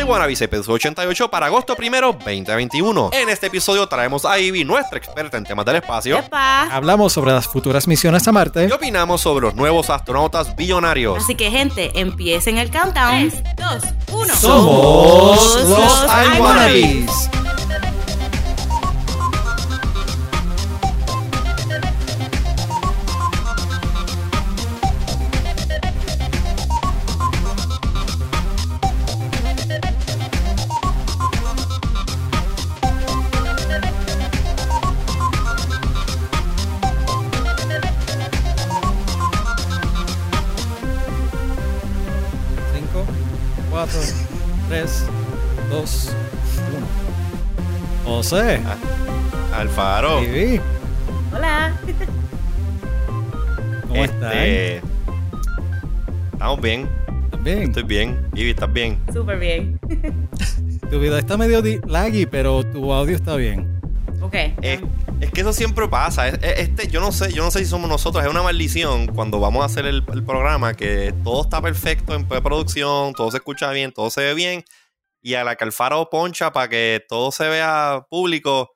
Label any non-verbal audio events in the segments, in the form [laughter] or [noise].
iWannabes episodio 88 para agosto primero 2021. En este episodio traemos a Ivy, nuestra experta en temas del espacio. ¡Epa! Hablamos sobre las futuras misiones a Marte. Y opinamos sobre los nuevos astronautas billonarios. Así que, gente, empiecen el countdown. 3, 2, 1. Somos los. Cinco, Alfaro. Ivy, Hola. ¿Cómo estás? Este, Estamos bien. ¿Estás bien? Estoy bien. Ivy, ¿estás bien? Súper bien. [laughs] Tu video está medio di- laggy, pero tu audio está bien. Ok. Es que eso siempre pasa. Es- es- Este, yo no sé, yo no sé si somos nosotros. Es una maldición cuando vamos a hacer el, el programa que todo está perfecto en producción, todo se escucha bien, todo se ve bien. Y a la que Alfaro poncha para que todo se vea público,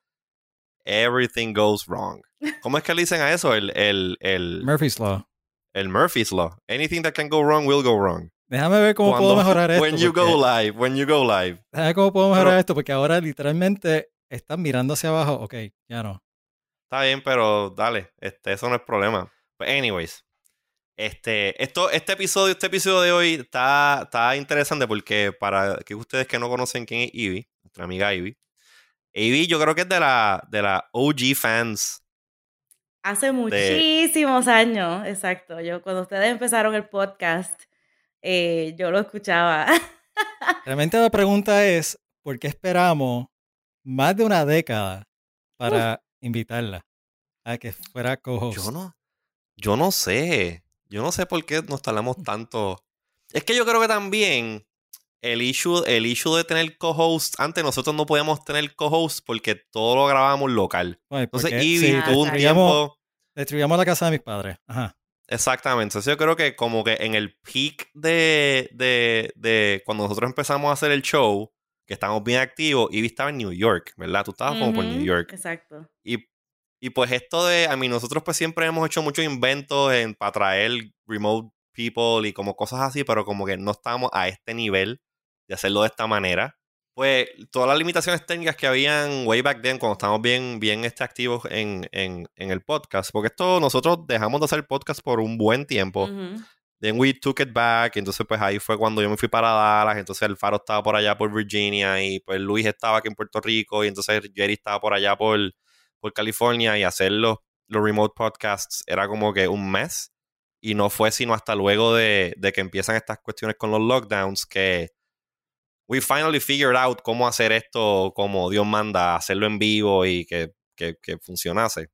everything goes wrong. ¿Cómo es que le dicen a eso? El, el, el, Murphy's Law. el Murphy's Law. Anything that can go wrong will go wrong. Déjame ver cómo puedo mejorar esto. When you porque- go live, when you go live. Déjame ver cómo puedo mejorar Pero- esto, porque ahora literalmente están mirando hacia abajo. Ok, ya no. Está bien, pero dale, este, eso no es problema. But anyways, este, esto, este episodio, este episodio de hoy está, está interesante porque para que ustedes que no conocen quién es Ivy, nuestra amiga Ivy, Ivy yo creo que es de la, de la OG fans. Hace muchísimos años, exacto. Yo cuando ustedes empezaron el podcast, eh, yo lo escuchaba. [laughs] Realmente la pregunta es, ¿por qué esperamos más de una década para invitarla a que fuera co-host? Yo no, yo no sé, yo no sé por qué nos tardamos tanto. Es que yo creo que también el issue, el issue de tener co-host, antes nosotros no podíamos tener co-host porque todo lo grabábamos local. Ay, Entonces, Ivy sí, tuvo un tiempo. destruíamos la casa de mis padres. Ajá. Exactamente. Entonces, yo creo que como que en el peak de, de, de cuando nosotros empezamos a hacer el show, que estamos bien activos, Ivy estaba en New York, ¿verdad? Tú estabas como por New York. Exacto. Y, y pues esto de, a mí, nosotros pues siempre hemos hecho muchos inventos en, para traer remote people y como cosas así, pero como que no estábamos a este nivel de hacerlo de esta manera. Pues todas las limitaciones técnicas que habían way back then, cuando estábamos bien, bien este, activos en, en, en el podcast, porque esto nosotros dejamos de hacer podcast por un buen tiempo. Then we took it back. Entonces, pues ahí fue cuando yo me fui para Dallas. Entonces, Alfaro estaba por allá por Virginia. Y pues Luis estaba aquí en Puerto Rico. Y entonces Jerry estaba por allá por, por California. Y hacer los, los remote podcasts era como que un mes. Y no fue sino hasta luego de, de que empiezan estas cuestiones con los lockdowns que we finally figured out cómo hacer esto como Dios manda, hacerlo en vivo y que, que, que funcionase.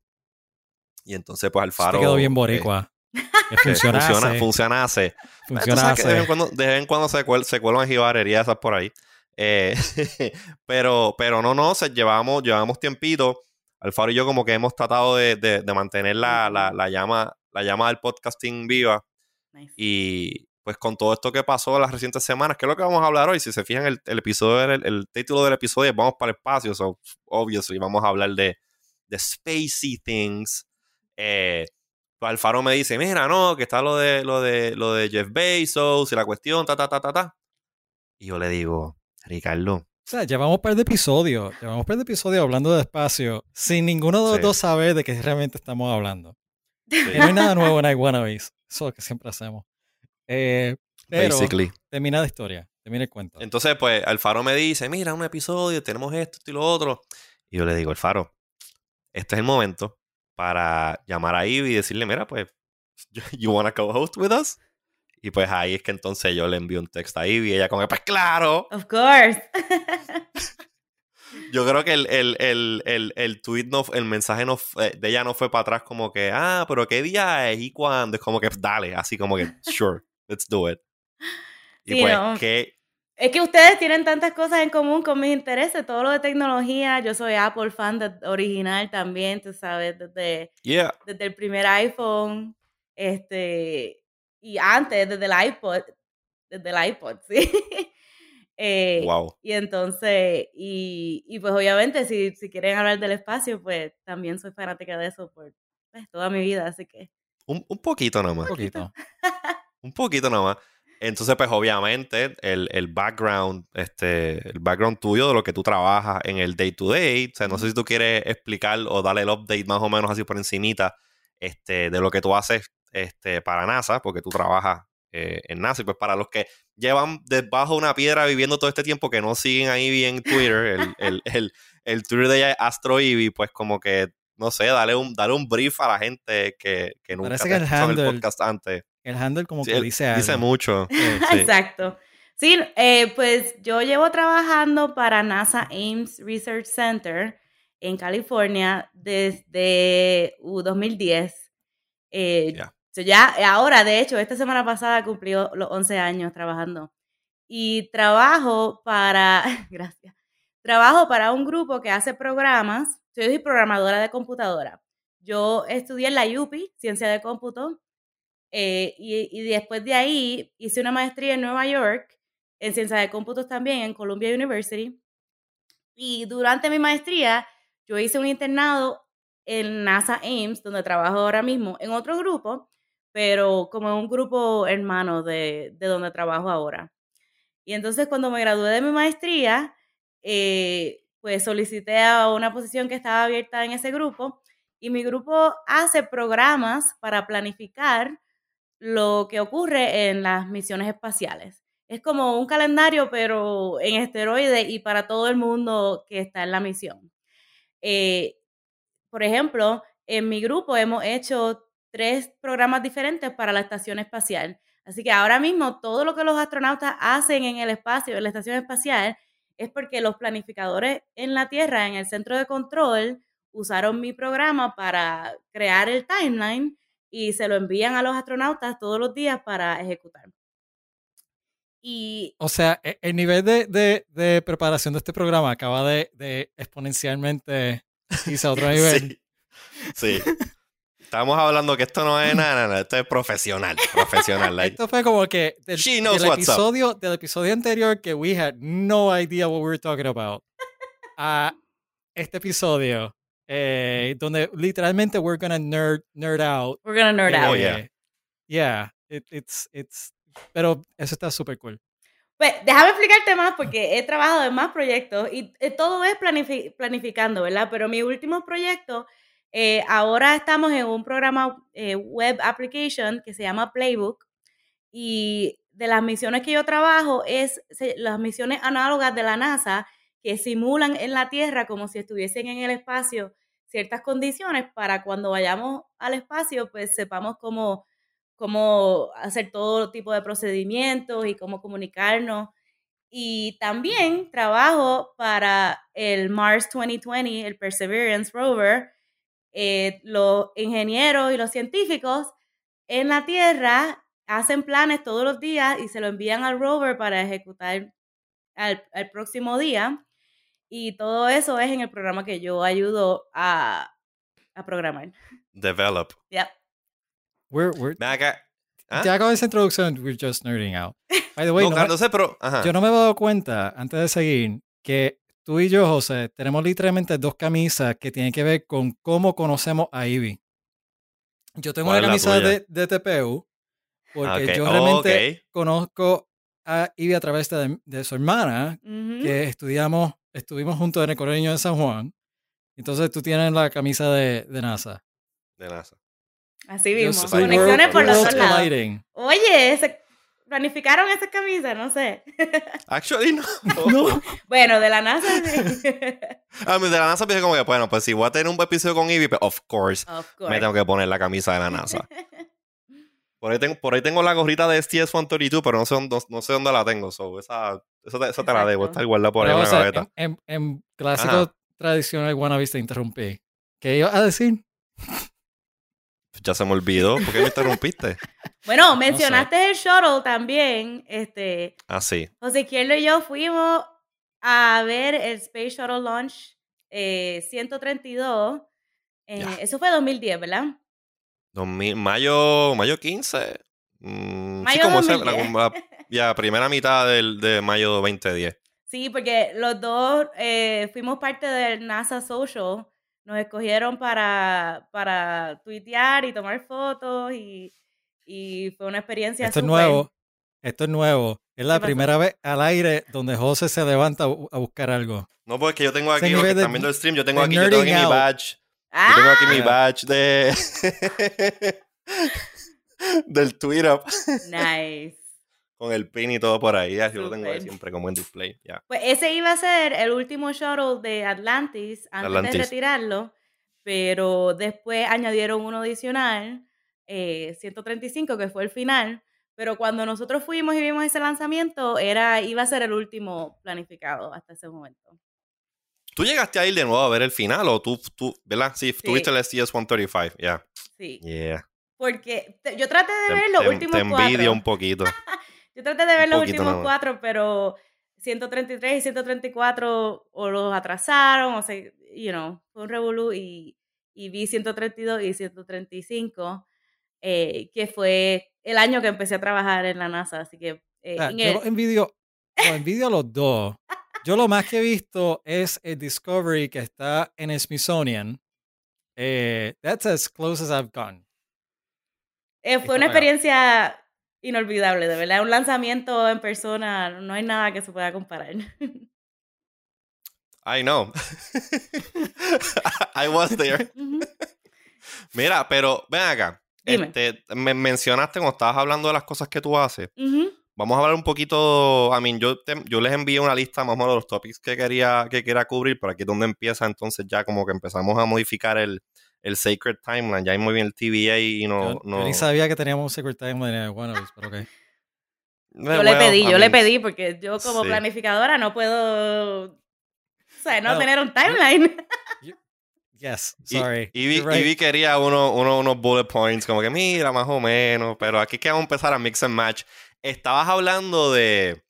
Y entonces, pues Alfaro. quedó bien boricua. Que [laughs] que funcionase. funciona, funcionase. Tú sabes que funcionase. de vez en cuando, de vez en cuando se, cuel, se cuelan jibarerías esas por ahí. Eh, [laughs] pero, pero no, no, se, llevamos, llevamos tiempito. Alfaro y yo como que hemos tratado de, de- de mantener la, la, la llama, la llama del podcasting viva. Nice. Y pues con todo esto que pasó las recientes semanas, que es lo que vamos a hablar hoy? Si se fijan, el, el episodio, el, el título del episodio es Vamos para el espacio. So, obviously, vamos a hablar de, de spacey things. Eh, pues Alfaro me dice, mira, no, que está lo de, lo de, lo de Jeff Bezos y la cuestión, ta, ta, ta, ta, ta. Y yo le digo, Ricardo, O sea, llevamos un par de episodios, llevamos un par de episodios hablando de espacio, sin ninguno de los Sí. dos saber de qué realmente estamos hablando. sí, Que no hay nada nuevo en iWannabes. Eso es lo que siempre hacemos. Eh, pero basically. termina la historia, termina el cuento. Entonces, pues, Alfaro me dice, mira, un episodio, tenemos esto, esto y lo otro. Y yo le digo, Alfaro, este es el momento para llamar a Ivy y decirle, mira, pues, [laughs] you wanna co-host with us? Y pues ahí es que entonces yo le envío un texto a Ivy y ella como, pues claro. Of course. [laughs] Yo creo que el, el, el, el, el tweet, no, el mensaje no, de ella no fue para atrás como que, ah, pero ¿qué día es y cuándo? Es como que, dale, así como que, [laughs] sure, let's do it. Y Sí, pues, no. que Es que ustedes tienen tantas cosas en común con mis intereses, todo lo de tecnología. Yo soy Apple fan de- original también, tú sabes, desde, yeah, desde el primer iPhone, este, y antes, desde el iPod, desde el iPod, [laughs] sí. Eh, Wow. Y entonces, y, y pues obviamente si, si quieren hablar del espacio, pues también soy fanática de eso por pues, toda mi vida, así que... Un, un poquito nomás. [laughs] Un poquito. Un poquito nomás. Entonces, pues obviamente, el, el background, este, el background tuyo de lo que tú trabajas en el day to day. O sea, no sé si tú quieres explicar o darle el update más o menos así por encimita este, de lo que tú haces este, para NASA, porque tú trabajas eh, en NASA. Y pues para los que llevan debajo de una piedra viviendo todo este tiempo, que no siguen ahí bien Twitter, el, [laughs] el, el, el Twitter de ella es Astro Ivy, pues como que, no sé, dale un, dale un brief a la gente que, que nunca Parece te que el handle- el podcast antes. El handle como Sí, que dice algo. Dice mucho. Sí. Sí. Exacto. Sí, eh, pues yo llevo trabajando para NASA Ames Research Center en California desde uh, 2010. Eh, Ya. Ya, ahora, de hecho, esta semana pasada cumplió los 11 años trabajando. Y trabajo para, [laughs] gracias, trabajo para un grupo que hace programas. Yo soy programadora de computadora. Yo estudié en la UPI, Ciencia de Cómputo, eh, y, y después de ahí hice una maestría en Nueva York, en Ciencia de Cómputos también, en Columbia University. Y durante mi maestría, yo hice un internado en NASA Ames, donde trabajo ahora mismo, en otro grupo, pero como un grupo hermano de, de donde trabajo ahora. Y entonces cuando me gradué de mi maestría, eh, pues solicité a una posición que estaba abierta en ese grupo y mi grupo hace programas para planificar lo que ocurre en las misiones espaciales. Es como un calendario, pero en esteroides y para todo el mundo que está en la misión. Eh, por ejemplo, en mi grupo hemos hecho tres programas diferentes para la estación espacial. Así que ahora mismo todo lo que los astronautas hacen en el espacio, en la estación espacial, es porque los planificadores en la Tierra, en el centro de control, usaron mi programa para crear el timeline y se lo envían a los astronautas todos los días para ejecutar. Y O sea, e- el nivel de, de- de preparación de este programa acaba de, de exponencialmente [laughs] irse a otro [laughs] nivel. Sí. Sí. Estamos hablando que esto no es nada, nada, esto es profesional, profesional. like, Esto fue como que del, She knows del what's up. episodio, del episodio anterior que we had no idea what we were talking about [laughs] a este episodio eh, donde literalmente we're gonna nerd, nerd out. we're gonna nerd eh, out. Oh, yeah. Yeah, it- it's, it's, pero eso está súper cool. Pues déjame explicarte más porque he trabajado en más proyectos y eh, todo es planifi- planificando, ¿verdad? Pero mi último proyecto, eh, ahora estamos en un programa eh, web application que se llama Playbook y de las misiones que yo trabajo es las misiones análogas de la NASA que simulan en la Tierra como si estuviesen en el espacio ciertas condiciones para cuando vayamos al espacio pues sepamos cómo cómo hacer todo tipo de procedimientos y cómo comunicarnos. Y también trabajo para el Mars 2020, el Perseverance Rover. Eh, los ingenieros y los científicos en la Tierra hacen planes todos los días y se lo envían al rover para ejecutar al, al próximo día. Y todo eso es en el programa que yo ayudo a, a programar. develop. Yep. We're, we're, acá. ¿Ah? Ya con esa introducción, we're just nerding out. By the way, no, no me- no sé, pero. Ajá. yo no me he dado cuenta, antes de seguir, que tú y yo, José, tenemos literalmente dos camisas que tienen que ver con cómo conocemos a Ivy. Yo tengo ¿Cuál una camisa de, de TPU, porque yo Oh, realmente conozco a Ivy a través de, de su hermana, que estudiamos, estuvimos juntos en el Colegio de San Juan. Entonces tú tienes la camisa de, de NASA. De NASA. Así mismo. Conexiones por los dos lados. Oye, se planificaron esas camisas, no sé. [laughs] Actually, no. No. Bueno, de la NASA sí. A [laughs] mí de la NASA pienso como que, bueno, pues si voy a tener un episodio con Ivy, pues of course of me course. tengo que poner la camisa de la NASA. [laughs] Por ahí tengo, por ahí tengo la gorrita de STS-132, pero no sé dónde, no sé dónde la tengo. So, esa, esa, te, esa te la debo, está guardada por ahí en la gaveta. en, en- en clásico Ajá. tradicional wannabe te interrumpí. ¿Qué iba a decir? Ya se me olvidó. ¿Por qué me interrumpiste? [laughs] Bueno, mencionaste el shuttle también. Este, Ah, sí. José Izquierdo y yo fuimos a ver el Space Shuttle Launch eh, 132. eh, Ya. Eso fue 2010, ¿verdad? 2000, mayo, mayo 15. Mm, sí, como ese- 2010. la- la- Ya, primera mitad del, de mayo 2010. Sí, porque los dos eh, fuimos parte del NASA Social. Nos escogieron para, para tuitear y tomar fotos y, y fue una experiencia Esto es nuevo. Esto es nuevo. Es la primera vez al aire donde José se levanta a bu- a buscar algo. No, porque yo tengo aquí, los que nivel de- están viendo el stream, yo tengo aquí, yo tengo aquí nerding mi badge. ¡Ah! Yo tengo aquí mi Ah. badge de [laughs] del tweet up Nice. Con el pin y todo por ahí. Así lo tengo ahí siempre como en display. Ya. Pues ese iba a ser el último shuttle de Atlantis antes de Atlantis. retirarlo, pero después añadieron uno adicional, eh, 135, que fue el final. Pero cuando nosotros fuimos y vimos ese lanzamiento, era, iba a ser el último planificado hasta ese momento. ¿Tú llegaste a ir de nuevo a ver el final o tú, tú ¿verdad? Sí, tuviste el STS-135, ya. Sí. Yeah. Porque te- yo traté de ver los te- últimos te envidio cuatro. un poquito. [laughs] Yo traté de ver los últimos cuatro, pero 133 y 134 o los atrasaron, o sea, you know, fue un revolú y, y vi 132 y 135, eh, que fue el año que empecé a trabajar en la NASA, así que... eh, en yo el- los envidio, los envidio a los dos. Yo lo más que he visto es el Discovery que está en Smithsonian. Eh, that's as close as I've gone. fue una experiencia inolvidable, de verdad, un lanzamiento en persona, no hay nada que se pueda comparar. I know. [laughs] I was there. [laughs] Mira, pero ven acá. Dime. Este, me mencionaste cuando estabas hablando de las cosas que tú haces. Vamos a hablar un poquito. I mean, yo, te- yo les envié una lista más o menos de los topics que quería, que quería cubrir, pero aquí es donde empieza entonces ya como que empezamos a modificar el, el Sacred Timeline. Ya hay muy bien el TVA y no. yo, yo no ni sabía que teníamos un Secret Timeline en Wannabe, pero ok. Eh, Yo le pedí, I yo le pedí, porque yo como sí. planificadora no puedo, o sea, no tener un timeline. Yes, [laughs] sorry. Y, vi, You're right. y vi quería uno, uno- unos bullet points, como que mira, más o menos. Pero aquí que vamos a empezar a mix and match. Estabas hablando de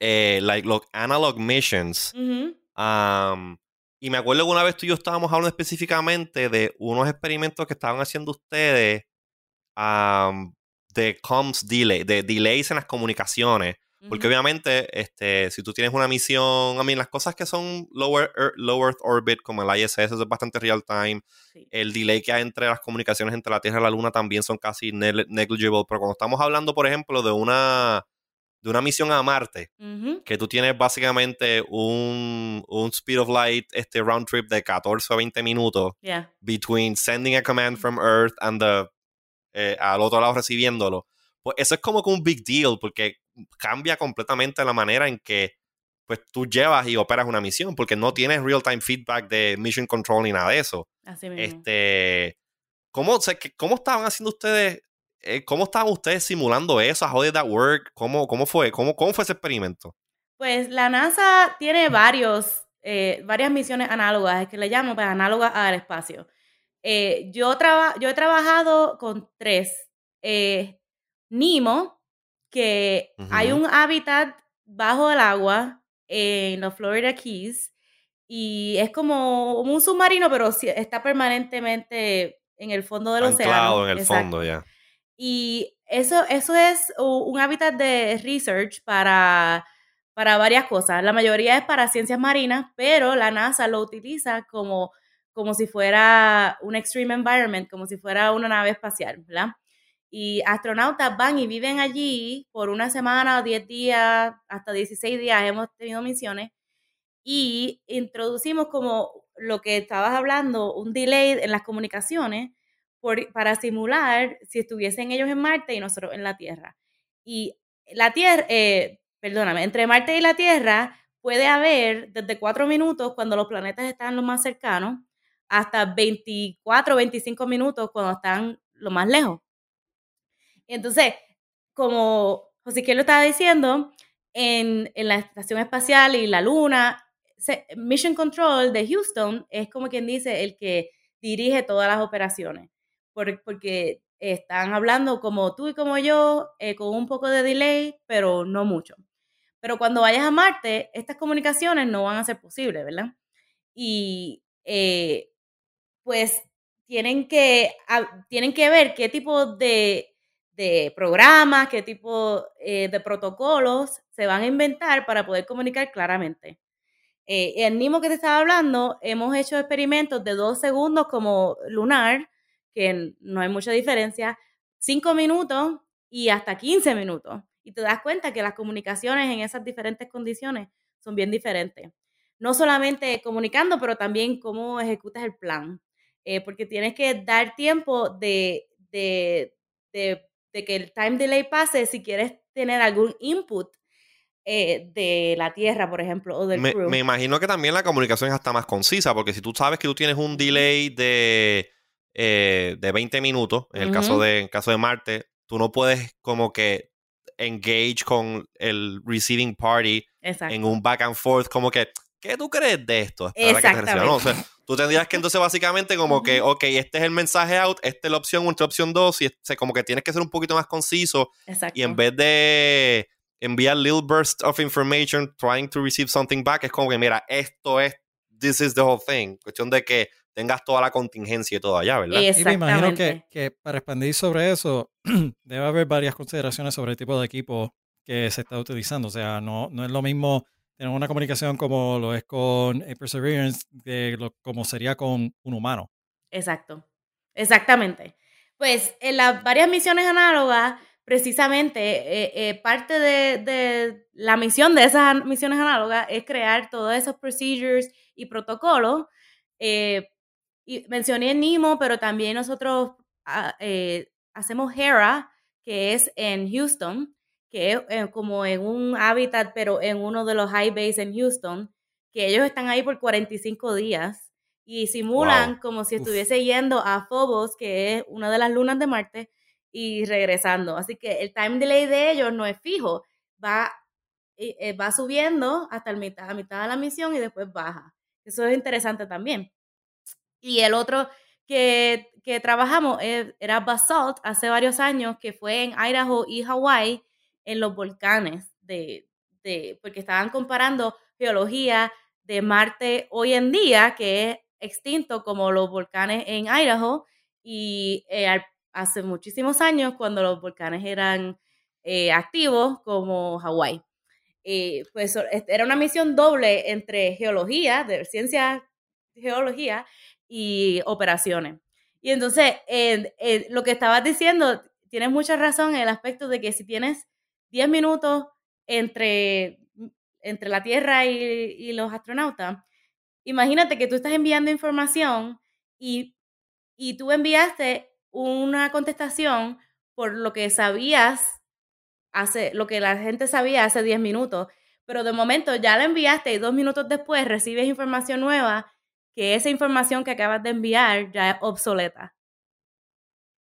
eh, like, los analog missions. Um, y me acuerdo que una vez tú y yo estábamos hablando específicamente de unos experimentos que estaban haciendo ustedes um, de comms delay, de delays en las comunicaciones. Porque obviamente, este, si tú tienes una misión, I mean, las cosas que son lower, low Earth orbit, como el ISS, eso es bastante real time. Sí. El delay que hay entre las comunicaciones entre la Tierra y la Luna también son casi neg- negligible. Pero cuando estamos hablando, por ejemplo, de una, de una misión a Marte, que tú tienes básicamente un, un speed of light, este round trip de 14 o 20 minutos Yeah. between sending a command from Earth and the, eh, al otro lado recibiéndolo. Pues eso es como que un big deal porque cambia completamente la manera en que pues tú llevas y operas una misión porque no tienes real time feedback de mission control ni nada de eso. Así mismo. Este, ¿cómo, o sea, ¿Cómo estaban haciendo ustedes? Eh, ¿Cómo estaban ustedes simulando eso? ¿How did that work? ¿Cómo, cómo fue? ¿Cómo, ¿Cómo fue ese experimento? Pues la NASA tiene varios, eh, varias misiones análogas, es que le llamo pues, análogas al espacio. Eh, yo, traba- yo he trabajado con tres. Nemo, que hay un hábitat bajo el agua en los Florida Keys y es como un submarino, pero está permanentemente en el fondo del océano. Anclado en el Exacto. fondo, ya. Y eso, eso es un hábitat de research para, para varias cosas. La mayoría es para ciencias marinas, pero la NASA lo utiliza como, como si fuera un extreme environment, como si fuera una nave espacial, ¿verdad? Y astronautas van y viven allí por una semana, 10 días, hasta 16 días hemos tenido misiones y introducimos como lo que estabas hablando, un delay en las comunicaciones por- para simular si estuviesen ellos en Marte y nosotros en la Tierra. Y la Tierra, eh, perdóname, entre Marte y la Tierra puede haber desde cuatro minutos cuando los planetas están lo más cercanos hasta 24, 25 minutos cuando están lo más lejos. Entonces, como José que lo estaba diciendo, en, en la estación espacial y la luna, Mission Control de Houston es como quien dice el que dirige todas las operaciones, por- porque están hablando como tú y como yo, eh, con un poco de delay, pero no mucho. Pero cuando vayas a Marte, estas comunicaciones no van a ser posibles, ¿verdad? Y eh, pues tienen que, tienen que ver qué tipo de, de programas, qué tipo eh, de protocolos se van a inventar para poder comunicar claramente. El mismo que te estaba hablando, hemos hecho experimentos de dos segundos como lunar, que no hay mucha diferencia, cinco minutos y hasta 15 minutos. Y te das cuenta que las comunicaciones en esas diferentes condiciones son bien diferentes. No solamente comunicando, pero también cómo ejecutas el plan. Eh, porque tienes que dar tiempo de, de, de, que el time delay pase si quieres tener algún input eh, de la Tierra, por ejemplo, o del me, me, imagino que también la comunicación es hasta más concisa, porque si tú sabes que tú tienes un delay de, eh, de 20 minutos, en el, caso de, en caso de Marte, tú no puedes como que engage con el receiving party en un back and forth, como que, ¿qué tú crees de esto? Exactamente. tú tendrías que entonces básicamente como que, ok, este es el mensaje out, esta es la opción 1, esta es la opción 2, y este, como que tienes que ser un poquito más conciso. Y en vez de enviar little burst of information trying to receive something back, es como que, mira, esto es, this is the whole thing. Cuestión de que tengas toda la contingencia y todo allá, ¿verdad? Y me imagino que, que, para expandir sobre eso, [clears throat] debe haber varias consideraciones sobre el tipo de equipo que se está utilizando. O sea, no, no es lo mismo tener una comunicación como lo es con Perseverance, de lo, como sería con un humano. Exacto, exactamente. Pues en las varias misiones análogas, precisamente eh, eh, parte de, de, la misión de esas misiones análogas es crear todos esos procedures y protocolos eh, y mencioné Nemo, pero también nosotros ah, eh, hacemos Hera, que es en Houston, que es eh, como en un hábitat, pero en uno de los high bays en Houston, que ellos están ahí por 45 días y simulan como si estuviese yendo a Phobos, que es una de las lunas de Marte, y regresando. Así que el time delay de ellos no es fijo, va, eh, va subiendo hasta el mitad, a mitad de la misión y después baja. Eso es interesante también. Y el otro que, que trabajamos eh, era Basalt hace varios años, que fue en Idaho y Hawaii, en los volcanes, de, de, porque estaban comparando geología de Marte hoy en día, que es extinto como los volcanes en Idaho, y eh, hace muchísimos años cuando los volcanes eran eh, activos como Hawái. pues era una misión doble entre geología, de ciencia geología, y operaciones. Y entonces, lo que estabas diciendo, tienes mucha razón en el aspecto de que si tienes 10 minutos entre, entre la Tierra y, los astronautas, imagínate que tú estás enviando información y, y tú enviaste una contestación por lo que sabías hace, lo que la gente sabía hace 10 minutos, pero de momento ya la enviaste y dos minutos después recibes información nueva que esa información que acabas de enviar ya es obsoleta.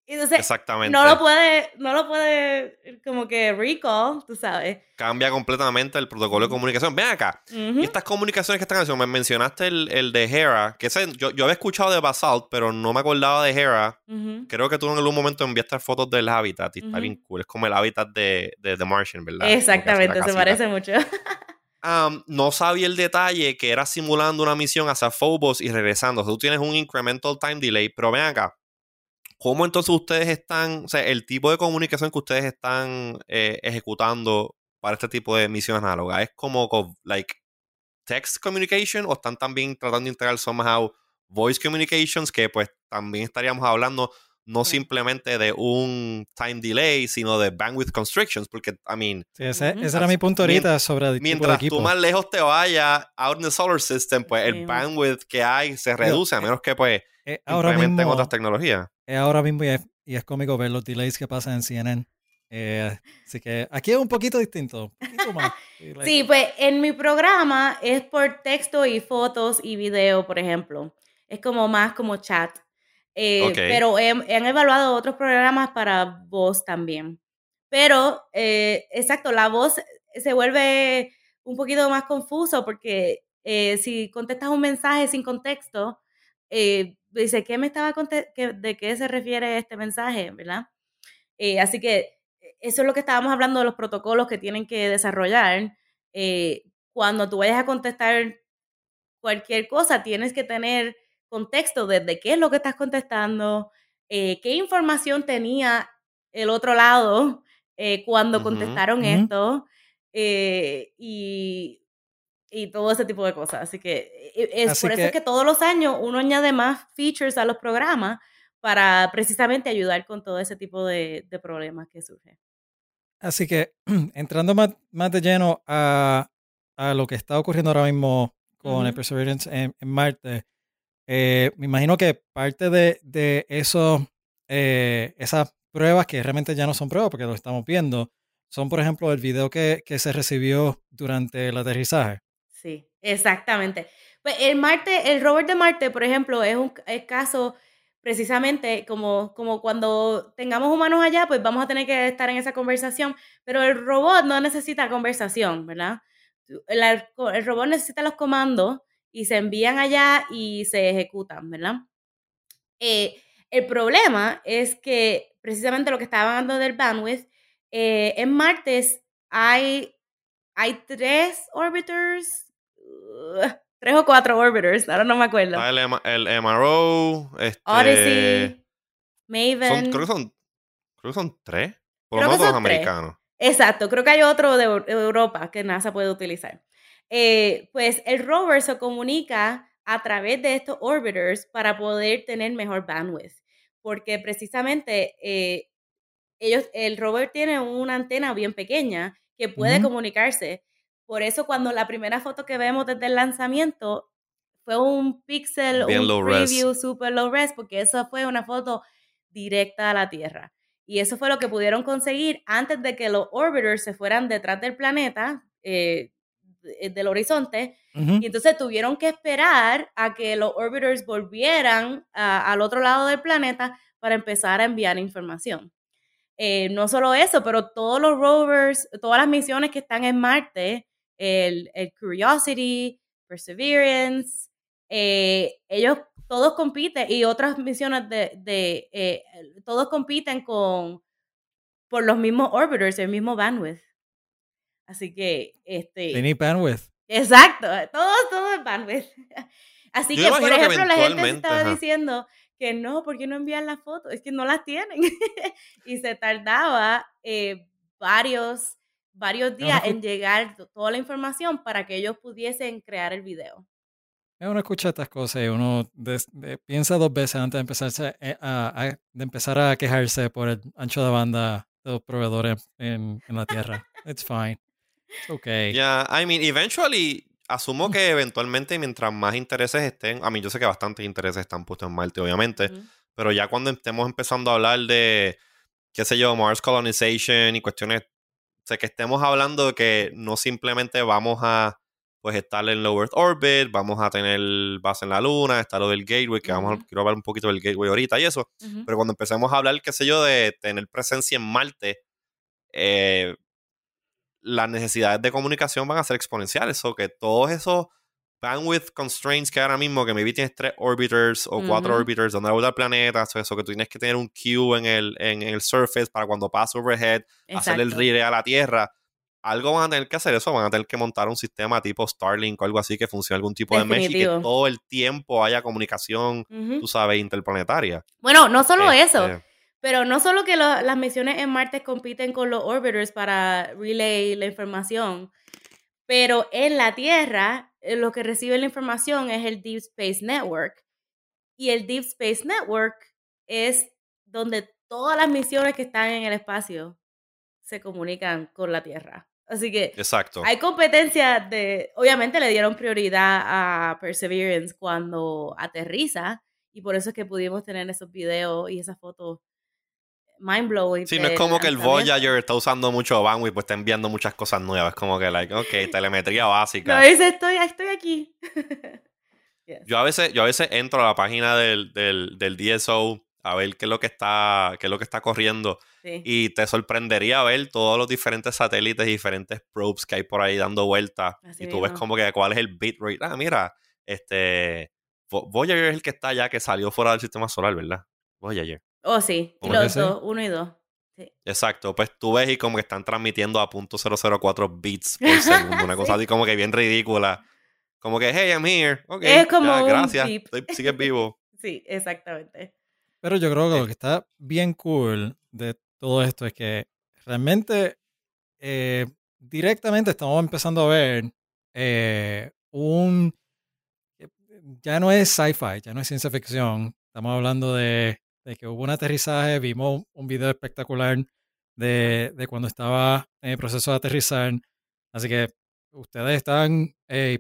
Entonces, Exactamente. No lo puede, no lo puede como que recall, tú sabes. Cambia completamente el protocolo de comunicación. Ven acá. Y estas comunicaciones que están haciendo, me mencionaste el, el de Hera, que ese, yo, yo, había escuchado de Basalt, pero no me acordaba de Hera. Creo que tú en algún momento enviaste fotos del hábitat y está bien cool. Es como el hábitat de, de The Martian, ¿verdad? Exactamente, se parece mucho. [laughs] no sabía el detalle que era simulando una misión hacia Phobos y regresando. Tú tienes un incremental time delay, pero ven acá. ¿Cómo entonces ustedes están, o sea, el tipo de comunicación que ustedes están eh, ejecutando para este tipo de misiones análogas? ¿Es como, like, text communication o están también tratando de integrar somehow voice communications que pues también estaríamos hablando no simplemente de un time delay, sino de bandwidth constrictions, porque, I mean... Sí, ese, era mi punto ahorita sobre el Mientras tú más lejos te vayas out in the solar system, pues el bandwidth que hay se reduce, a menos que pues implementen otras tecnologías. ahora mismo y es, cómico ver los delays que pasan en CNN. Eh, así que aquí es un poquito distinto. [laughs] sí, pues en mi programa es por texto y fotos y video, por ejemplo. Es como más como chat. Eh, pero han evaluado otros programas para voz también. Pero, eh, exacto, la voz se vuelve un poquito más confuso porque eh, si contestas un mensaje sin contexto, dice, ¿qué me estaba ¿de qué se refiere este mensaje? ¿Verdad? así que eso es lo que estábamos hablando de los protocolos que tienen que desarrollar. cuando tú vayas a contestar cualquier cosa, tienes que tener contexto desde qué es lo que estás contestando, eh, qué información tenía el otro lado eh, cuando contestaron esto eh, y, y todo ese tipo de cosas. Así que es, Así por eso es que- todos los años uno añade más features a los programas para precisamente ayudar con todo ese tipo de, de problemas que surgen. Así que [clears throat] entrando más, más de lleno a, a lo que está ocurriendo ahora mismo con el. Perseverance en, en Marte, eh, me imagino que parte de, de eso, eh, esas pruebas que realmente ya no son pruebas porque lo estamos viendo, son por ejemplo el video que, que se recibió durante el aterrizaje. Sí, exactamente. Pues el Marte, el rover de Marte, por ejemplo, es un es caso precisamente como, como cuando tengamos humanos allá, pues vamos a tener que estar en esa conversación, pero el robot no necesita conversación, ¿verdad? El robot necesita los comandos y se envían allá y se ejecutan, ¿verdad? Eh, el problema es que precisamente lo que estaba hablando del bandwidth, eh, en Marte hay, hay tres orbiters, uh, tres o cuatro orbiters, ahora no me acuerdo. El, el MRO, este, Odyssey, son- Maven. creo que son, creo que son tres, por lo menos los son americanos. Exacto, creo que hay otro de Eu- Europa que NASA puede utilizar. Eh, pues el rover se comunica a través de estos orbiters para poder tener mejor bandwidth, porque precisamente eh, ellos, el rover tiene una antena bien pequeña que puede comunicarse. Por eso cuando la primera foto que vemos desde el lanzamiento fue un pixel, Bien un low res. preview super low res, porque eso fue una foto directa a la Tierra. Y eso fue lo que pudieron conseguir antes de que los orbiters se fueran detrás del planeta, eh, del horizonte, y entonces tuvieron que esperar a que los orbiters volvieran a- al otro lado del planeta para empezar a enviar información. Eh, no solo eso, pero todos los rovers, todas las misiones que están en Marte, el, el Curiosity, Perseverance, eh, ellos todos compiten y otras misiones de, de eh, todos compiten con por los mismos orbiters, el mismo bandwidth. Así que, este, need bandwidth. Exacto, todo, todo es bandwidth. [laughs] Así Yo que, por imagino que ejemplo, la gente se estaba ajá. diciendo que no, ¿por qué no envían las fotos? Es que no las tienen. [laughs] y se tardaba eh, varios, varios días escu- en llegar to- toda la información para que ellos pudiesen crear el video. Uno escucha estas cosas y uno des- de- piensa dos veces antes de, empezarse, eh, a, a- de empezar a quejarse por el ancho de banda de los proveedores en, en la Tierra. It's fine. Okay. Yeah, I mean, eventually, asumo que eventualmente mientras más intereses estén, a mí yo sé que bastantes intereses están puestos en Marte, obviamente, pero ya cuando estemos empezando a hablar de, qué sé yo, Mars colonization y cuestiones, o sea, que estemos hablando de que no simplemente vamos a pues estar en low Earth orbit, vamos a tener base en la Luna, está lo del gateway, que vamos a, quiero hablar un poquito del gateway ahorita y eso, pero cuando empecemos a hablar, qué sé yo, de tener presencia en Marte, eh, las necesidades de comunicación van a ser exponenciales. O que todos esos bandwidth constraints que ahora mismo, que maybe tienes tres orbiters o cuatro orbiters donde vuelta al planeta, so eso que tú tienes que tener un queue en el, en el surface para cuando pase overhead, hacer el relay a la Tierra. Algo van a tener que hacer eso, van a tener que montar un sistema tipo Starlink o algo así que funcione algún tipo de mesh y que todo el tiempo haya comunicación, tú sabes, interplanetaria. Bueno, no solo eso, Este, Pero no solo que lo- las misiones en Marte compiten con los orbiters para relay la información, pero en la Tierra eh, lo que recibe la información es el Deep Space Network. Y el Deep Space Network es donde todas las misiones que están en el espacio se comunican con la Tierra. Así que Exacto. hay competencia de, obviamente le dieron prioridad a Perseverance cuando aterriza y por eso es que pudimos tener esos videos y esas fotos mind blowing. Sí, no es como que el Voyager está usando mucho bandwidth, pues está enviando muchas cosas nuevas. Es como que, like, ok, [laughs] telemetría básica. No dice, estoy, estoy aquí. [laughs] Yes. Yo a veces, yo a veces entro a la página del, del, del DSO a ver qué es lo que está, qué es lo que está corriendo. Sí. Y te sorprendería ver todos los diferentes satélites y diferentes probes que hay por ahí dando vueltas. Y tú ves como que cuál es el bitrate. Ah, mira, este Vo- Voyager es el que está allá, que salió fuera del sistema solar, ¿verdad? Voyager. Oh, sí. Y ¿Cómo que los sí? dos, uno y dos. Sí. Exacto, pues tú ves y como que están transmitiendo a .004 bits por segundo, una [laughs] cosa Sí. así como que bien ridícula. Como que, hey, I'm here. Ok, Es como ya, un gracias. beep. Estoy- sigues [laughs] vivo. Sí, exactamente. Pero yo creo que Eh. lo que está bien cool de todo esto es que realmente eh, directamente estamos empezando a ver eh, un... Ya no es sci-fi, ya no es ciencia ficción. Estamos hablando de, que hubo un aterrizaje, vimos un video espectacular de, de, cuando estaba en el proceso de aterrizar. Así que ustedes están,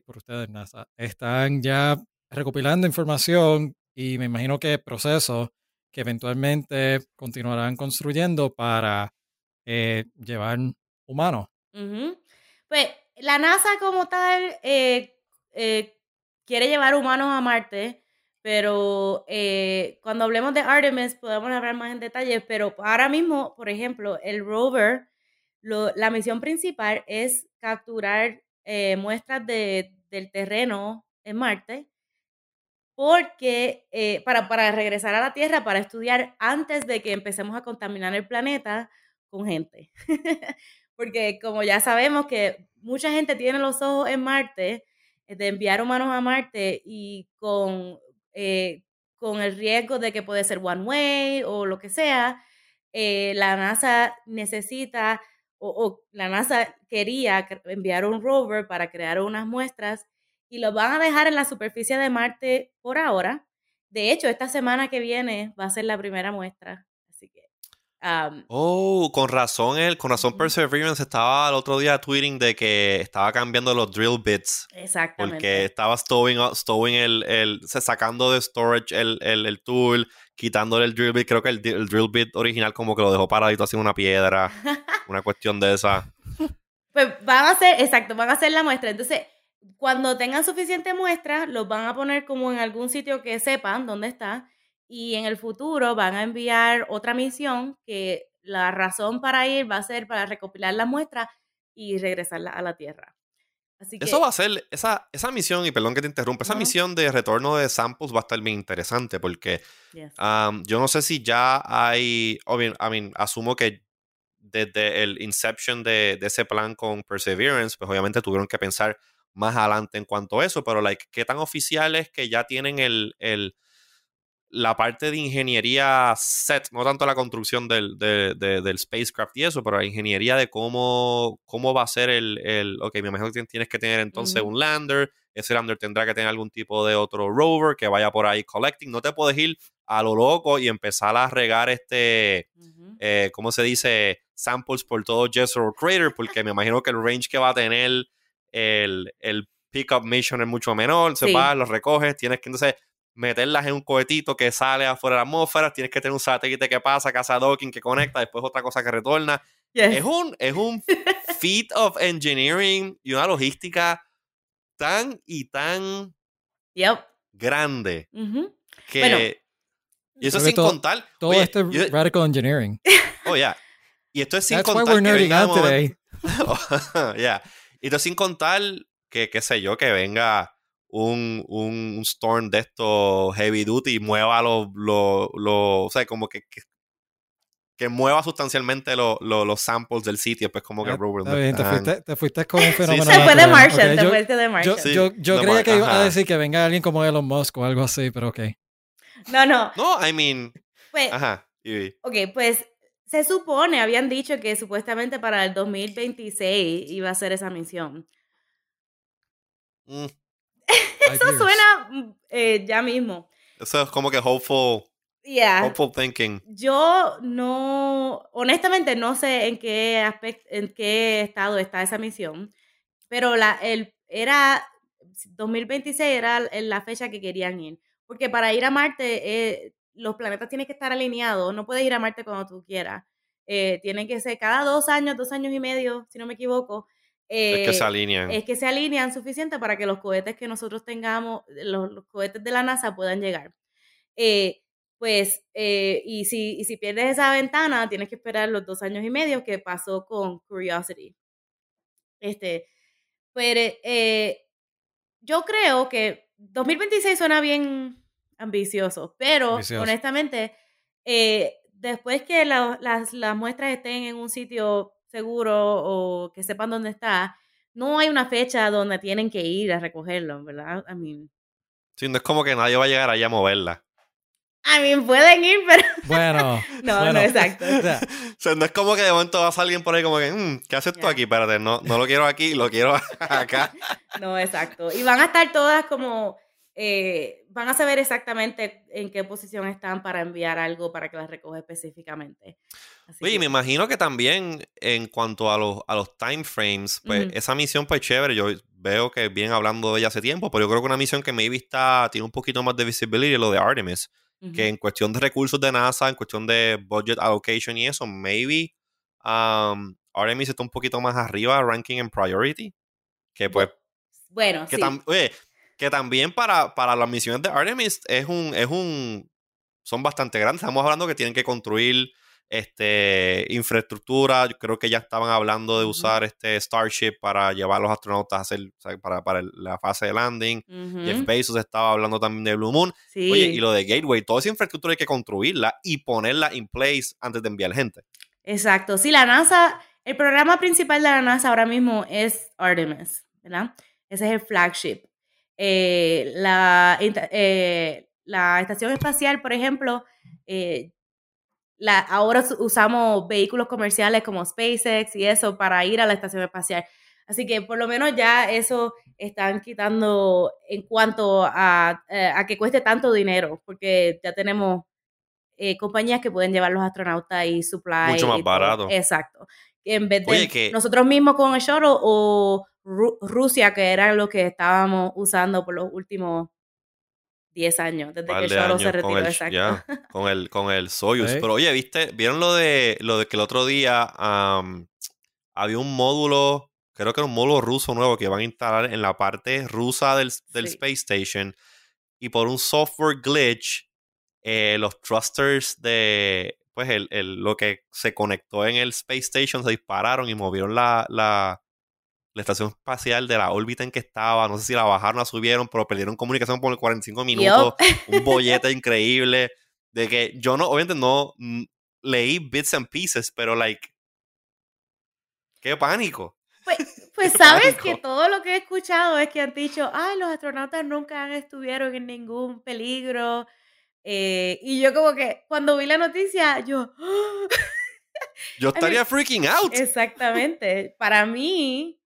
por ustedes NASA, están ya recopilando información y me imagino que procesos que eventualmente continuarán construyendo para eh, llevar humanos. Pues la NASA como tal eh, eh, quiere llevar humanos a Marte, pero cuando hablemos de Artemis podemos hablar más en detalles, pero ahora mismo, por ejemplo, el rover, la misión principal es capturar muestras de, del terreno en Marte porque eh, para, para regresar a la Tierra, para estudiar antes de que empecemos a contaminar el planeta con gente. [laughs] porque como ya sabemos que mucha gente tiene los ojos en Marte, eh, de enviar humanos a Marte y con, eh, con el riesgo de que puede ser one way o lo que sea, la NASA necesita o, o, la NASA quería enviar un rover para crear unas muestras y lo van a dejar en la superficie de Marte por ahora. De hecho, esta semana que viene va a ser la primera muestra. Que. oh, con razón, el, con razón Perseverance estaba el otro día tweeting de que estaba cambiando los drill bits. Exactamente. Porque estaba stowing, stowing el, el, sacando de storage el, el, el, tool, quitándole el drill bit. Creo que el, drill bit original como que lo dejó paradito así en una piedra. [laughs] una cuestión de esa. Pues van a hacer, exacto, van a hacer la muestra. Entonces, cuando tengan suficiente muestra, los van a poner como en algún sitio que sepan dónde está y en el futuro van a enviar otra misión que la razón para ir va a ser para recopilar la muestra y regresarla a la Tierra. Así Eso va a ser, esa, esa misión, y perdón que te interrumpa, esa misión de retorno de samples va a estar bien interesante porque yo no sé si ya hay, bien, I mean, asumo que desde el inception de, de, ese plan con Perseverance, pues obviamente tuvieron que pensar más adelante en cuanto a eso, pero like, ¿qué tan oficial es que ya tienen el, el, la parte de ingeniería set, no tanto la construcción del, del spacecraft y eso, pero la ingeniería de cómo, cómo va a ser el, el ok, me imagino que tienes que tener entonces un lander, ese lander tendrá que tener algún tipo de otro rover que vaya por ahí collecting, no te puedes ir a lo loco y empezar a regar este, eh, ¿cómo se dice? Samples por todo Jezero Crater, porque me imagino que el range que va a tener el, el pickup mission es mucho menor, se va, los recoges, tienes que entonces meterlas en un cohetito que sale afuera de la atmósfera, tienes que tener un satélite que pasa, casa docking que conecta, después otra cosa que retorna. Es un, es un [laughs] feat of engineering y una logística tan y tan grande que... y eso sin contar... Todo este radical engineering. Oh, yeah. Y esto es sin That's contar why we're nerding out today. [laughs] [laughs] yeah. Y esto sin contar que, qué sé yo, que venga un, un, Storm de estos heavy duty y mueva los, los, o sea, como que, que, mueva sustancialmente los, los, samples del sitio, pues como que ah, te, fuiste, te, fuiste, con un [laughs] fenómeno. Se fue de Marshall, te fuiste de Marshall. Yo, yo, creía que iba a decir que venga alguien como Elon Musk o algo así, pero ok. No, no. No, I mean. Pues, ajá. Ok, pues se supone, habían dicho que supuestamente para el 2026 iba a ser esa misión. Mm. Eso suena mm, eh, ya mismo. Eso es como que hopeful. Hopeful thinking. Yo no, honestamente no sé en qué aspecto, en qué estado está esa misión, pero la, el, era 2026 era la fecha que querían ir, porque para ir a Marte eh, los planetas tienen que estar alineados, no puedes ir a Marte cuando tú quieras. Eh, tienen que ser cada dos años, dos años y medio, si no me equivoco. Es que se eh, alinean. Es que se alinean suficiente para que los cohetes que nosotros tengamos, los, cohetes de la NASA puedan llegar. Eh, pues, y, si, y si pierdes esa ventana, tienes que esperar los dos años y medio que pasó con Curiosity. Este, pero yo creo que 2026 suena bien ambicioso, pero honestamente, eh, después que las, las muestras estén en un sitio seguro o que sepan dónde está, no hay una fecha donde tienen que ir a recogerlo, ¿verdad? I mean, sí, no es como que nadie va a llegar allá a moverla. A mí pueden ir, pero. Bueno. [laughs] no, bueno. no, exacto. O sea, [laughs] O sea, no es como que de momento vas a alguien por ahí como que, "Mm, ¿qué haces tú Ya. aquí? Espérate, no, no lo quiero aquí, lo quiero [laughs] acá. No, exacto. Y van a estar todas como. eh, van a saber exactamente en qué posición están para enviar algo para que las recoja específicamente. Así Oye, que- me imagino que también en cuanto a los, a los time frames, pues esa misión pues chévere, yo veo que vienen hablando de ella hace tiempo, pero yo creo que una misión que maybe está, tiene un poquito más de visibility lo de Artemis, que en cuestión de recursos de NASA, en cuestión de budget allocation y eso, maybe um, Artemis está un poquito más arriba, ranking en priority, que pues Bueno, que, sí. tam- oye, que también para, para las misiones de Artemis es un, es un. Son bastante grandes. Estamos hablando que tienen que construir este infraestructura. Yo creo que ya estaban hablando de usar este Starship para llevar a los astronautas a hacer, o sea, para, para la fase de landing. Ujú. Jeff Bezos estaba hablando también de Blue Moon. Sí. Oye, y lo de Gateway, toda esa infraestructura hay que construirla y ponerla in place antes de enviar gente. Exacto. Sí, la NASA, el programa principal de la NASA ahora mismo es Artemis, ¿verdad? Ese es el flagship. Eh, la, eh, la estación espacial, por ejemplo, eh, la, ahora us- usamos vehículos comerciales como SpaceX y eso para ir a la estación espacial. Así que por lo menos ya eso están quitando en cuanto a, eh, a que cueste tanto dinero, porque ya tenemos eh, compañías que pueden llevar los astronautas y supply. Mucho más barato. Exacto. En vez de Oye, que- nosotros mismos con el shuttle o Ru- Rusia, que era lo que estábamos usando por los últimos 10 años, desde par que años se retiró. con el, exacto. con el con el Soyuz. Pero oye, ¿viste? ¿Vieron lo de lo de que el otro día había un módulo, creo que era un módulo ruso nuevo que van a instalar en la parte rusa del, del Sí. Space Station y por un software glitch eh, los thrusters de pues el, el- lo que se conectó en el Space Station se dispararon y movieron la, la, la estación espacial de la órbita en que estaba. No sé si la bajaron o la subieron, pero perdieron comunicación por 45 minutos un [laughs] bollete increíble. De que yo no, obviamente no mm, leí bits and pieces, pero like. ¡Qué pánico! Pues, [laughs] pues Qué sabes pánico. que todo lo que he escuchado es que han dicho, ay, los astronautas nunca han estuvieron en ningún peligro. Eh, y yo como que cuando vi la noticia, yo. [gasps] Yo estaría freaking out. Exactamente. Para mí,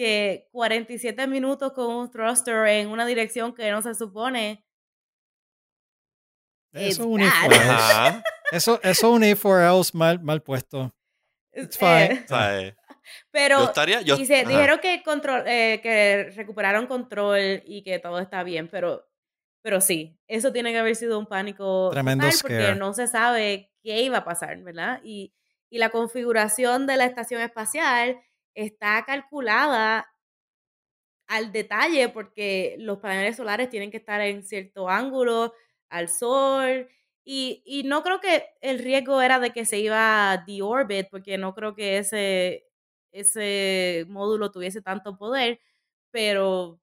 que 47 minutos con un thruster en una dirección que no se supone. Eso It's es un bad. if-else. Ajá. Eso, eso es un mal, mal puesto. It's fine. Eh, eh, [laughs] pero yo estaría. Yo, dice, dijeron que, control, eh, que recuperaron control y que todo está bien, pero, pero sí, eso tiene que haber sido un pánico Tremendo total porque no se sabe qué iba a pasar, ¿verdad? Y, y la configuración de la estación espacial está calculada al detalle porque los paneles solares tienen que estar en cierto ángulo al sol y, y no creo que el riesgo era de que se iba a deorbit porque no creo que ese, ese módulo tuviese tanto poder, pero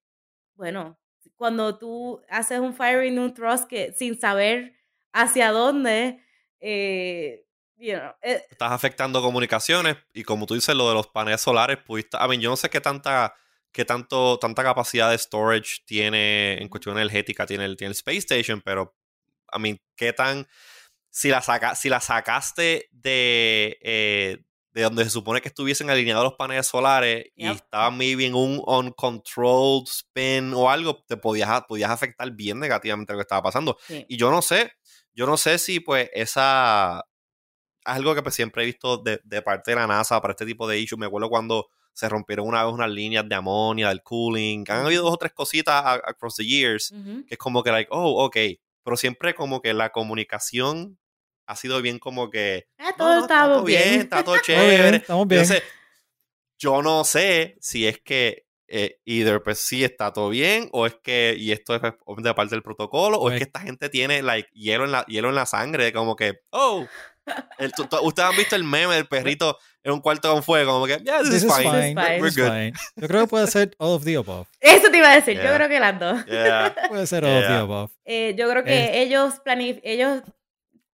bueno, cuando tú haces un firing un thrust que sin saber hacia dónde, eh, you know, eh, Estás afectando comunicaciones. Y como tú dices, lo de los paneles solares, pudiste. I mean, yo no sé qué tanta. qué tanto, tanta capacidad de storage tiene en cuestión energética tiene el, tiene el Space Station, pero I mean, qué tan. Si la, saca, si la sacaste de, eh, de donde se supone que estuviesen alineados los paneles solares y Yep. estaban maybe en un uncontrolled spin o algo, te podías, podías afectar bien negativamente lo que estaba pasando. sí. Y yo no sé, yo no sé si pues esa algo que pues, siempre he visto de, de parte de la NASA para este tipo de issues. Me acuerdo cuando se rompieron una vez unas líneas de amonia, del cooling. Han habido dos o tres cositas across the years Ujú. que es como que, like, oh, ok. Pero siempre como que la comunicación ha sido bien como que. No, todo no, está todo bien, bien. está todo [laughs] chévere. estamos bien. Entonces, yo no sé si es que eh, either pues sí está todo bien o es que, y esto es pues, obviamente parte del protocolo, o Pues- es que esta gente tiene like hielo en la, hielo en la sangre, como que, oh, el- tú- tú- ustedes han visto el meme del perrito en un cuarto con fuego, como que, yeah, this, This is is fine, fine. We're, we're good. fine. Yo creo que puede ser all of the above. [laughs] Eso te iba a decir, yo Yeah. creo que las dos. Yeah. [laughs] Puede ser all of the above. Eh, yo creo que Eh. ellos planif ellos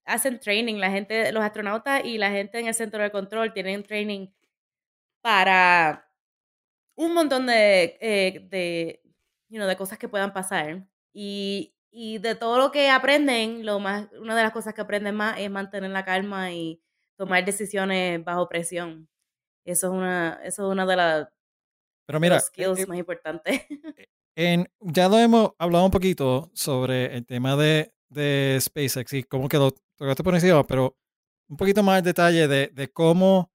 hacen training, la gente, los astronautas y la gente en el centro de control tienen training para un montón de, eh, de, you know, de cosas que puedan pasar. Y, y de todo lo que aprenden, lo más, una de las cosas que aprenden más es mantener la calma y tomar decisiones bajo presión. Eso es una, eso es una de las Pero mira, skills eh, más importantes. [laughs] en, ya lo hemos hablado un poquito sobre el tema de, de SpaceX y cómo quedó, tocaste por encima, pero un poquito más detalle de, de cómo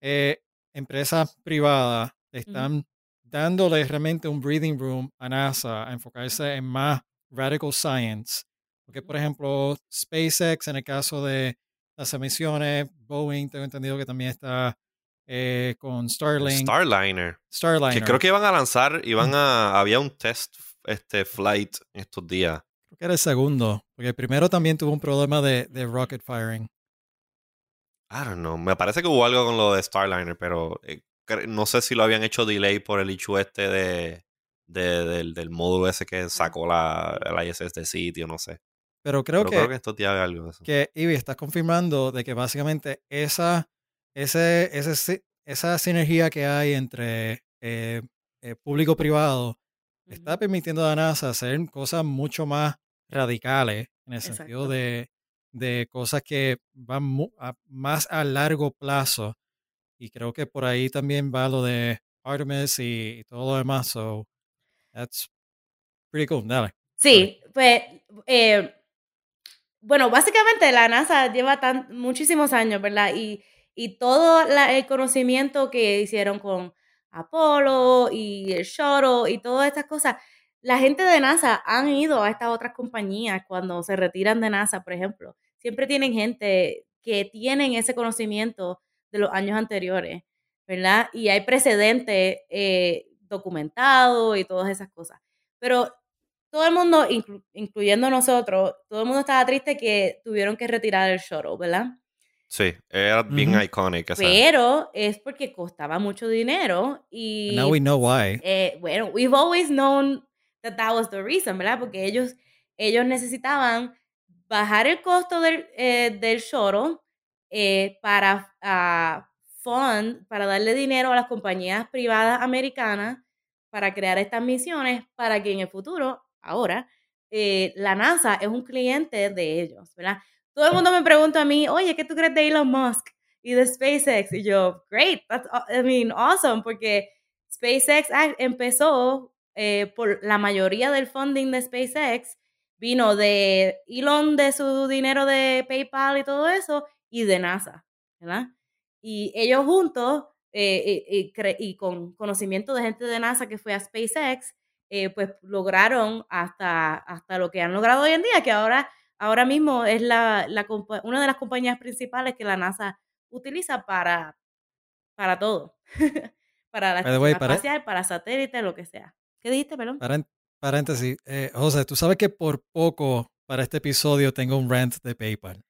eh, empresas privadas están dándole realmente un breathing room a NASA a enfocarse en más radical science. Porque, por ejemplo, SpaceX, en el caso de las emisiones, Boeing, tengo entendido que también está eh, con Starlink. Starliner. Starliner. Que creo que iban a lanzar, iban a, había un test este flight estos días. Creo que era el segundo, porque el primero también tuvo un problema de, de rocket firing. I don't know. Me parece que hubo algo con lo de Starliner, pero eh, no sé si lo habían hecho delay por el issue este de, de- del, del módulo ese que sacó la, la ISS de sitio, no sé. Pero creo pero que, creo que días había algo de eso. que Ivy estás confirmando de que básicamente esa, ese, ese esa sinergia que hay entre eh, eh, público-privado está permitiendo a la NASA hacer cosas mucho más radicales en el sentido de, de cosas que van mu- a- más a largo plazo. Y creo que por ahí también va lo de Artemis y, y todo lo demás. So, that's pretty cool. Dale. Sí, pues, eh, bueno, básicamente la NASA lleva tan, muchísimos años, ¿verdad? Y, y todo el conocimiento que hicieron con Apolo y el Shuttle y todas estas cosas, la gente de NASA han ido a estas otras compañías cuando se retiran de NASA, por ejemplo. Siempre tienen gente que tienen ese conocimiento de los años anteriores, ¿verdad? Y hay precedentes eh, documentados y todas esas cosas. Pero todo el mundo, inclu- incluyendo nosotros, todo el mundo estaba triste que tuvieron que retirar el shuttle, ¿verdad? Sí, era bien Ujú. iconic. esa. Pero es porque costaba mucho dinero y now we know why. eh, bueno, we've always known that that was the reason, ¿verdad? Porque ellos, ellos necesitaban bajar el costo del, eh, del shuttle eh, para ah, fund, para darle dinero a las compañías privadas americanas para crear estas misiones para que en el futuro, ahora, eh, la NASA es un cliente de ellos, ¿verdad? Todo el mundo me pregunta a mí, oye, ¿qué tú crees de Elon Musk y de SpaceX? Y yo, great, that's, I mean, awesome, porque SpaceX empezó eh, por la mayoría del funding de SpaceX vino de Elon de su dinero de PayPal y todo eso y de NASA, ¿verdad? Y ellos juntos eh, y, y cre- y con conocimiento de gente de NASA que fue a SpaceX, eh, pues lograron hasta, hasta lo que han logrado hoy en día, que ahora, ahora mismo es la, la una de las compañías principales que la NASA utiliza para, para todo. [laughs] para la way, para- espacial, para satélites, lo que sea. ¿Qué dijiste, perdón? Paréntesis. Eh, José, tú sabes que por poco para este episodio tengo un rant de PayPal,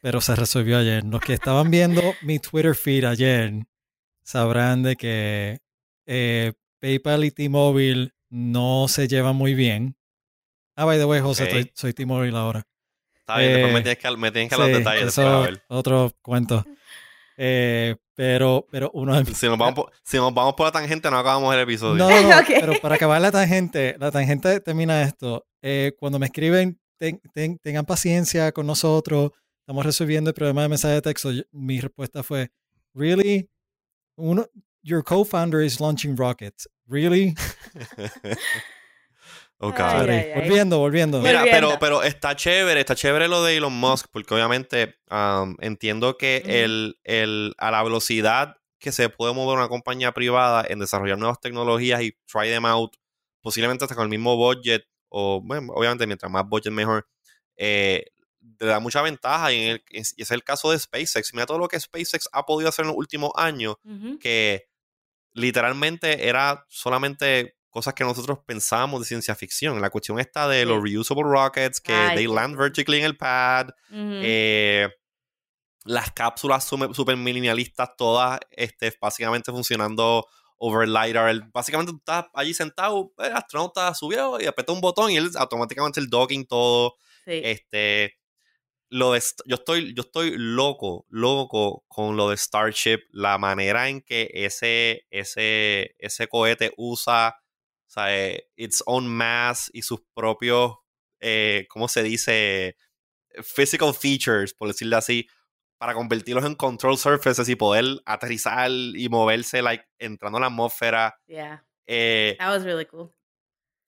pero se resolvió ayer. Los que estaban viendo mi Twitter feed ayer sabrán de que eh, PayPal y T-Mobile no se llevan muy bien. Ah, by the way, José, soy, soy T-Mobile ahora. Está bien, después Eh, me tienes que, me tienes que los detalles. eso después, ver. otro cuento. Eh, pero, pero uno de mis Si nos, vamos por, si nos vamos por la tangente, no acabamos el episodio. No, no, [laughs] Ok. pero para acabar la tangente, la tangente termina esto. Eh, cuando me escriben, ten- ten- tengan paciencia con nosotros, estamos resolviendo el problema de mensaje de texto. Yo- mi respuesta fue, ¿really? Uno, your co-founder is launching rockets. ¿Really? [laughs] Oh, Ay. Volviendo, volviendo. Mira, Volviendo. pero, pero está chévere, está chévere lo de Elon Musk, porque obviamente um, entiendo que el, el, a la velocidad que se puede mover una compañía privada en desarrollar nuevas tecnologías y try them out, posiblemente hasta con el mismo budget, o bueno, obviamente mientras más budget mejor, eh, le da mucha ventaja y, en el- y ese es el caso de SpaceX. Mira todo lo que SpaceX ha podido hacer en los últimos años, que literalmente era solamente cosas que nosotros pensábamos de ciencia ficción. La cuestión está de Sí. los reusable rockets, que Ay, they land vertically en el pad, eh, las cápsulas sume- super minimalistas todas este, básicamente funcionando over LiDAR. Básicamente tú estás allí sentado, el astronauta subió y apretó un botón y él automáticamente el docking todo. Sí. Este, lo de, yo estoy, yo estoy loco, loco con lo de Starship, la manera en que ese, ese, ese cohete usa, o sea, its own mass y sus propios eh, ¿cómo se dice? Physical features, por decirlo así, para convertirlos en control surfaces y poder aterrizar y moverse, like, entrando en la atmósfera. Yeah. Eh, That was really cool.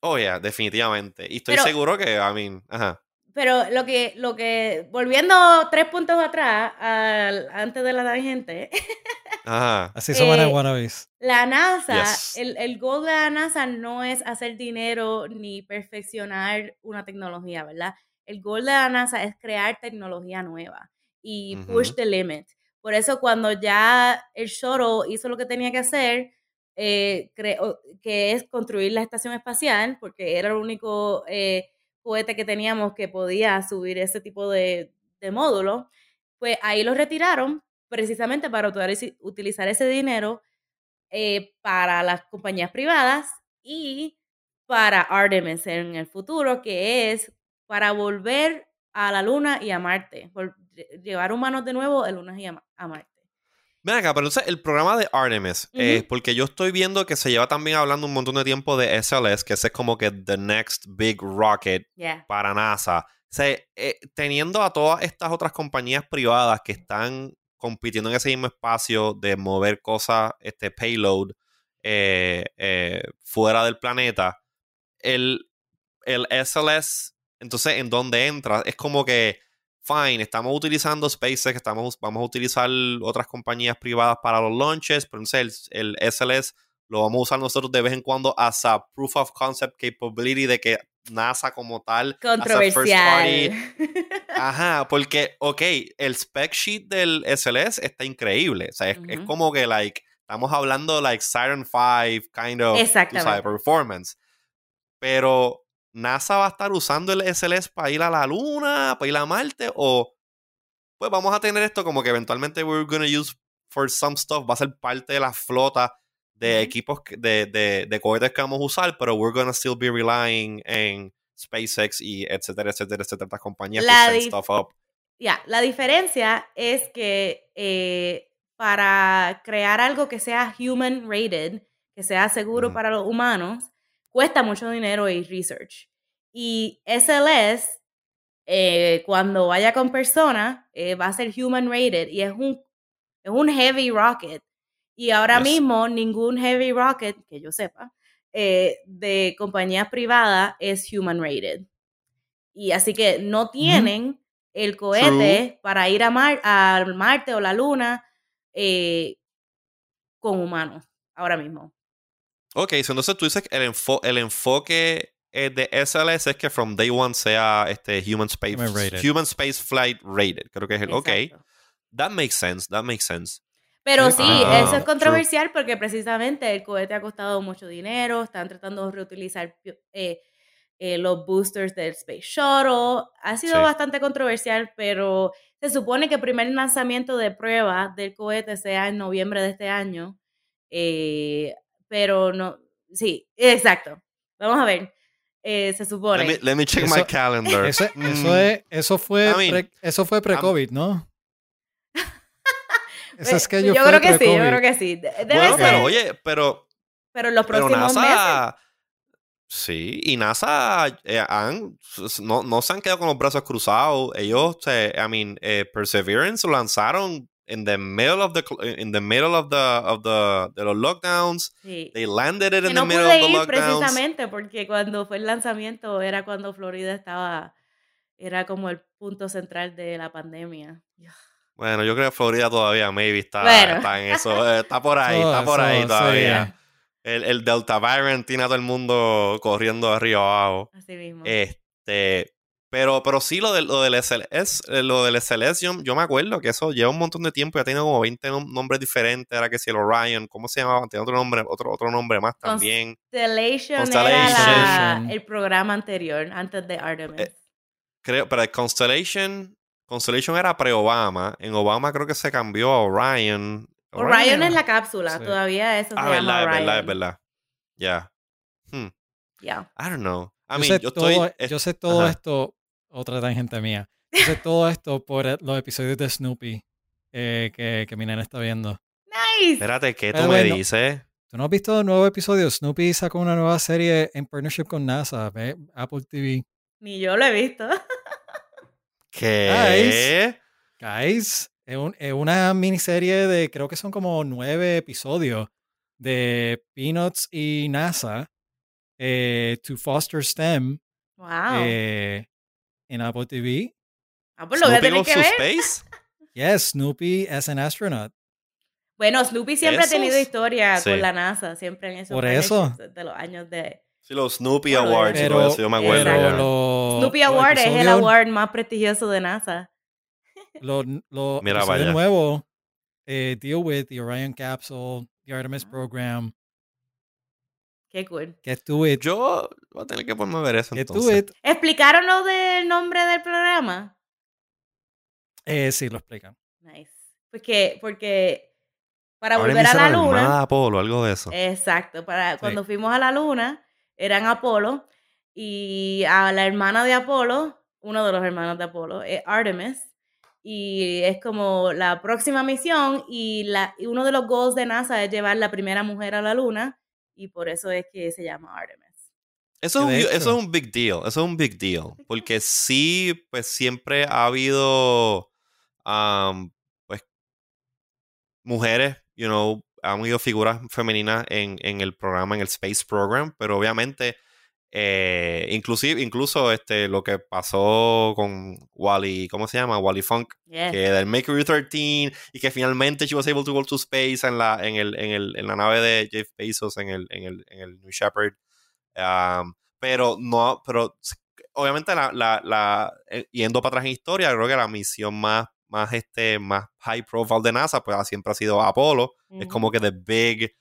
oh, yeah, definitivamente. Y estoy Pero- seguro que, I mean, ajá. Pero lo que, lo que, volviendo tres puntos atrás, al- antes de la tangente, [laughs] Ajá. Así son Eh, las wannabes. la NASA, Yes. el, el goal de la NASA no es hacer dinero ni perfeccionar una tecnología, ¿verdad? El goal de la NASA es crear tecnología nueva y push the limit. Por eso cuando ya el shuttle hizo lo que tenía que hacer, eh, creó- que es construir la estación espacial, porque era el único eh, cohete que teníamos que podía subir ese tipo de, módulo, pues ahí lo retiraron precisamente para utiliz- utilizar ese dinero eh, para las compañías privadas y para Artemis en el futuro, que es para volver a la Luna y a Marte, lle- llevar humanos de nuevo a Luna y a Marte. Ven acá, pero entonces el programa de Artemis, eh, Ujú. porque yo estoy viendo que se lleva también hablando un montón de tiempo de SLS, que ese es como que the next big rocket Yeah. para NASA. O sea, eh, teniendo a todas estas otras compañías privadas que están compitiendo en ese mismo espacio de mover cosas, este payload, eh, fuera del planeta, el, el SLS, entonces, ¿en dónde entra? Es como que, fine, estamos utilizando SpaceX, estamos, vamos a utilizar otras compañías privadas para los launches, pero entonces el, el SLS lo vamos a usar nosotros de vez en cuando as a proof of concept capability de que NASA como tal, a first party, Controversial. [laughs] Ajá, porque, ok, el spec sheet del SLS está increíble. O sea, es, es Ujú. como que, like, estamos hablando, like, Siren 5, kind of, Exactamente. sabes, performance. Pero, ¿NASA va a estar usando el SLS para ir a la Luna, para ir a Marte? O, pues vamos a tener esto como que eventualmente we're gonna use for some stuff, va a ser parte de la flota de equipos, que- de, de, de cohetes que vamos a usar, pero we're gonna still be relying en SpaceX y etcétera, etcétera, etcétera, estas compañías La dif- stuff up. Ya, la diferencia es que eh, para crear algo que sea human rated, que sea seguro para los humanos, cuesta mucho dinero y research. Y SLS, eh, cuando vaya con personas, eh, va a ser human rated y es un, es un heavy rocket. Y ahora Yes. mismo ningún heavy rocket, que yo sepa, eh, de compañías privadas es human rated. Y así que no tienen el cohete para ir a, Mar a Marte o la Luna eh, con humanos ahora mismo. Ok, so entonces tú dices que el, enfo- el enfoque eh, de SLS es que from day one sea este Human Space, Human Space Flight Rated. Creo que es el. Ok, Exacto. that makes sense, that makes sense. Pero Sí, ah, eso es true. controversial porque precisamente el cohete ha costado mucho dinero, están tratando de reutilizar eh, eh, los boosters del Space Shuttle. Ha sido Sí. bastante controversial, pero se supone que el primer lanzamiento de prueba del cohete sea en noviembre de este año. Eh, pero no, sí, exacto. Vamos a ver. Eh, se supone. Let me, let me check my calendar. Eso, Mm, eso, es, eso fue I mean, pre- eso fue pre-COVID, ¿no? [laughs] Ese schedule yo fue creo que sí, yo creo que sí. De- Debe bueno, ser, pero oye, pero, pero en los pero próximos meses. Sí, y NASA eh, han, no, no se han quedado con los brazos cruzados. Ellos, eh, I mean, eh, Perseverance lo lanzaron in the middle of the in the middle of the of the de los lockdowns. Sí. They landed it Que in no the middle pude of the ir lockdowns. precisamente porque cuando fue el lanzamiento era cuando Florida estaba, era como el punto central de la pandemia. Bueno, yo creo que Florida todavía maybe está, Bueno. está en eso, eh, [laughs] está por ahí, está por ahí sí, todavía. El, el Delta variant tiene a todo el mundo corriendo de arriba abajo. Así mismo. Este, pero, pero sí, lo del, lo del SLS, eh, lo del SLS, yo, yo me acuerdo que eso lleva un montón de tiempo, ya tiene como 20 nom- nombres diferentes, era que si el Orion, ¿cómo se llamaba? Tiene otro nombre, otro, otro nombre más también. Constellation, Constellation. era la- el programa anterior, antes de Artemis. Eh, Creo, pero el Constellation, Constellation era pre-Obama, en Obama creo que se cambió a Orion. Orion es la cápsula, Sí. todavía eso Ah, se llama verdad, es Orion. verdad, es verdad. Ya. Hmm. Ya. I don't know. I yo, mean, sé yo todo, estoy. yo sé todo ajá. esto, otra tangente mía. Yo sé todo esto por el- los episodios de Snoopy eh, que, que mi nena está viendo. Nice. Espérate, ¿qué tú me dices? ¿Tú no has visto el nuevo episodio? Snoopy sacó una nueva serie en partnership con NASA, ve, Apple TV. Ni yo lo he visto. [laughs] ¿Qué? Guys, es, un- es una miniserie de, creo que son como nueve episodios de Peanuts y NASA eh, to foster STEM Wow. eh, en Apple TV. ah, pues lo voy a tener que to ver. Space? [laughs] Yes, Snoopy as an astronaut. Bueno, Snoopy siempre ha tenido historia Sí. con la NASA, siempre en esos Por eso. de los años de... Sí, los Snoopy Bueno, Awards todo pero- eso, yo me acuerdo. Lo- Snoopy Award es el award más prestigioso de NASA. Los lo Mira vaya. nuevos eh, deal with the Orion capsule, the Artemis Ah. program. Qué cool. To it. Yo voy a tener que ponerme a ver eso entonces. ¿Explicaron lo del nombre del programa? Eh, sí, lo explican. Nice. Porque, porque para Ahora volver a la luna... Apolo, algo de eso. Exacto, para cuando fuimos a la luna, eran Apolo y a la hermana de Apolo, uno de los hermanos de Apolo, es Artemis. Y es como la próxima misión y, la, y uno de los goals de NASA es llevar la primera mujer a la luna y por eso es que se llama Artemis. Eso es, un, eso es un big deal, eso es un big deal, [laughs] porque sí, pues siempre ha habido, um, pues, mujeres, you know, han habido figuras femeninas en, en el programa, en el Space Program, pero obviamente, eh, inclusive, incluso este, lo que pasó con Wally, ¿cómo se llama? Wally Funk, que del Mercury 13 y que finalmente she was able to go to space en la, en el, en el, en la nave de Jeff Bezos en el, en el, en el New Shepard. Um, pero no, pero obviamente la, la, la eh, yendo para atrás en historia, creo que la misión más, más este, más high profile de NASA, pues siempre ha sido Apolo. Es como que the big,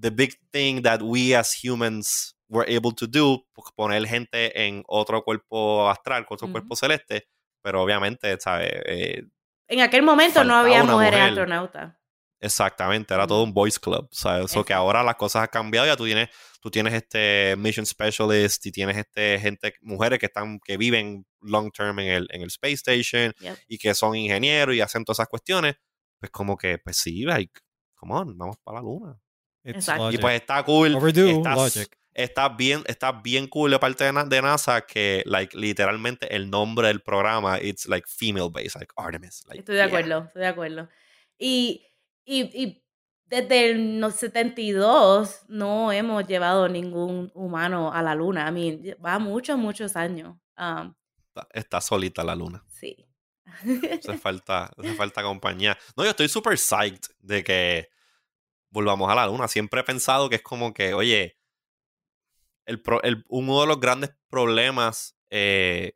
the big thing that we as humans were able to do, pues, poner gente en otro cuerpo astral, otro Ujú. cuerpo celeste, pero obviamente, ¿sabes? Eh, En aquel momento no había mujeres mujer. astronautas. Exactamente, era todo un boys club, ¿sabes? Eso que ahora las cosas han cambiado, ya tú tienes, tú tienes este mission specialist y tienes este gente, mujeres que están, que viven long term en el, en el space station Yep. y que son ingenieros y hacen todas esas cuestiones, pues como que, pues sí, like, come on, vamos para la luna. It's Exacto. Y logic. pues está cool. Overdue está, logic. Está bien, está bien cool de parte de, Na- de NASA que, like, literalmente el nombre del programa, it's like female based, like Artemis. Like, Estoy de yeah. acuerdo, estoy de acuerdo. Y, y, y desde el no- 72 no hemos llevado ningún humano a la luna. I mean, va muchos, muchos años. Um, Está, está solita la luna. sí. Hace [laughs] falta, hace falta compañía. No, yo estoy súper psyched de que volvamos a la luna. Siempre he pensado que es como que, oye, el pro- el- uno de los grandes problemas eh,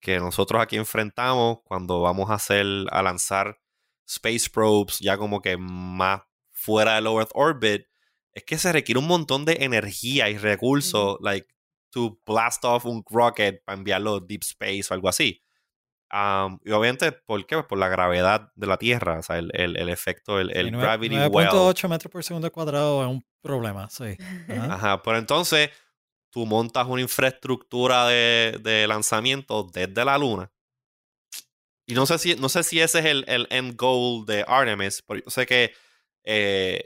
que nosotros aquí enfrentamos cuando vamos a hacer, a lanzar space probes ya como que más fuera de low Earth orbit, es que se requiere un montón de energía y recursos, like, to blast off un rocket para enviarlo a deep space o algo así. Um, y obviamente, ¿por qué? Pues por la gravedad de la Tierra, o sea, el, el- el efecto, el, el Sí, nueve- gravity well. 9.8 metros por segundo cuadrado es un problema, sí. Ajá. Ajá, pero entonces tú montas una infraestructura de, de lanzamiento desde la Luna. Y no sé si, no sé si ese es el, el end goal de Artemis, pero yo sé que eh,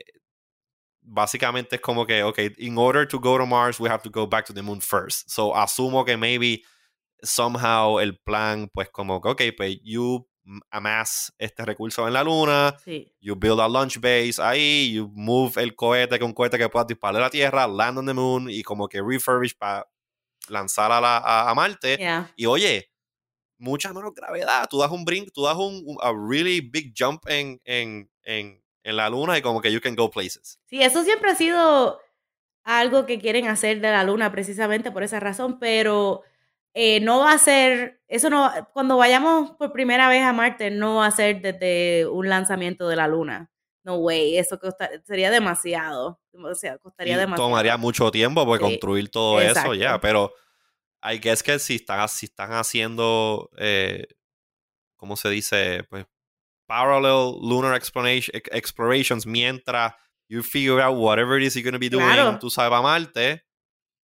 básicamente es como que, ok, in order to go to Mars, we have to go back to the moon first. So asumo que maybe somehow el plan, pues como que, ok, pues you amass este recurso en la Luna, Sí. You build a launch base ahí, you move el cohete que un cohete que pueda disparar a la Tierra, land on the moon y como que refurbish para lanzar a, la, a, a Marte. Yeah. Y oye, mucha menos gravedad. Tú das un brinco, tú das un, un- a really big jump en, en, en, en la Luna y como que you can go places. Sí, eso siempre ha sido algo que quieren hacer de la luna precisamente por esa razón, pero eh, no va a ser, eso no, cuando vayamos por primera vez a Marte, no va a ser desde un lanzamiento de la luna. No way, eso costa- sería demasiado, o sea, costaría Y demasiado. tomaría mucho tiempo pues, Sí, construir todo eso exacto. ya, pero I guess que si están, si están haciendo, eh, ¿cómo se dice? Pues parallel lunar exploration, ex- explorations mientras you figure out whatever it is you're going to be doing, Claro. tú sabes, a Marte,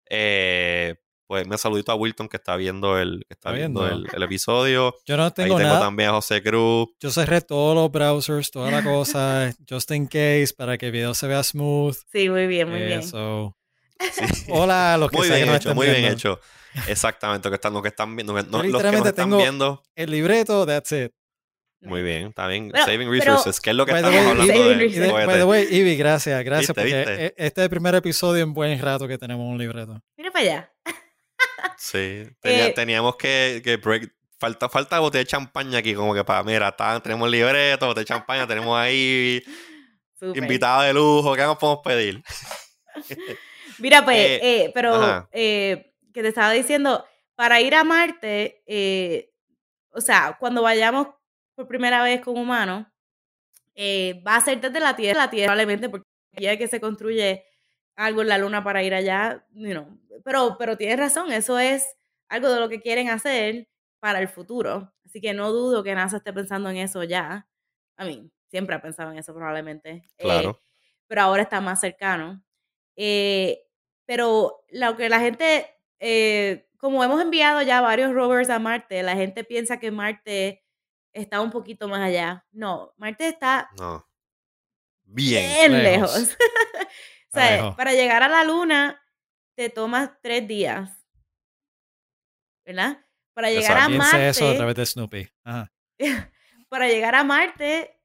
eh, pues me saludito a Wilton que está viendo el, que está Está viendo viendo. el, el episodio. Yo no Ahí tengo tengo nada. también a José Cruz. Yo cerré todos los browsers, toda la cosa, [laughs] just in case, para que el video se vea smooth. Sí, muy bien, muy bien. Eso. [laughs] Hola a los que Muy que bien hecho, estén muy bien hecho. Exactamente, lo que están, lo que están viendo. Yo los que nos están tengo- viendo. El libreto, that's it. Muy bien, está bien. Pero- Saving pero- resources, que es lo que estamos way, hablando Saving de, Y de- resources. by the way, Ivy, gracias, gracias, ¿Viste, porque viste? e- este es el primer episodio en buen rato que tenemos un libreto. Mira para allá. Sí, tenía- Eh, teníamos que, que break- falta, falta botella de champaña aquí, como que para, mira, está, tenemos libreto, botella de champaña, tenemos ahí [laughs] Súper. invitado de lujo, ¿qué más podemos pedir? [laughs] Mira, [laughs] pues, Eh, eh, pero que te estaba diciendo, para ir a Marte, o sea, cuando vayamos por primera vez con humanos, va a ser desde la Tierra, la Tierra probablemente, porque ya que se construye algo en la Luna para ir allá, you know, pero, pero tienes razón, eso es algo de lo que quieren hacer para el futuro. Así que no dudo que NASA esté pensando en eso ya. A mí, siempre ha pensado en eso probablemente. Eh, Claro. pero ahora está más cercano. Eh, pero lo que la gente, eh, como hemos enviado ya varios rovers a Marte, la gente piensa que Marte está un poquito más allá. No, Marte está No. Bien. bien lejos. lejos. [laughs] o sea, lejos. para llegar a la Luna te tomas tres días. ¿Verdad? Para llegar a Marte eso a través de Snoopy. Ajá. [laughs] para llegar a Marte,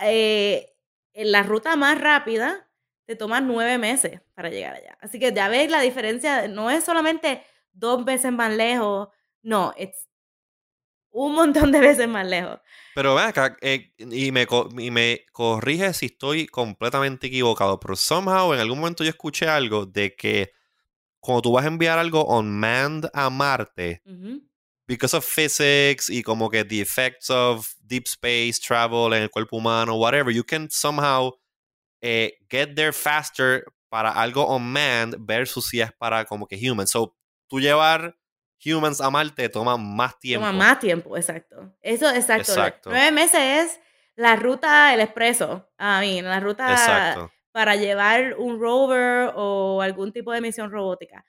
eh, en la ruta más rápida, te toma nueve meses para llegar allá. Así que ya ves la diferencia, no es solamente dos veces más lejos, no, es un montón de veces más lejos. Pero ven acá, eh, y, me, y me corrige si estoy completamente equivocado, pero somehow en algún momento yo escuché algo de que cuando tú vas a enviar algo unmanned a Marte, because of physics y como que the effects of deep space travel en el cuerpo humano, whatever, you can somehow eh, get there faster para algo unmanned versus si es para como que humans. So, tú llevar humans a Marte toma más tiempo. Toma más tiempo, exacto. Eso, exacto. Exacto. Nueve meses es la ruta, el expreso, a mí, la ruta Exacto. Para llevar un rover o algún tipo de misión robótica.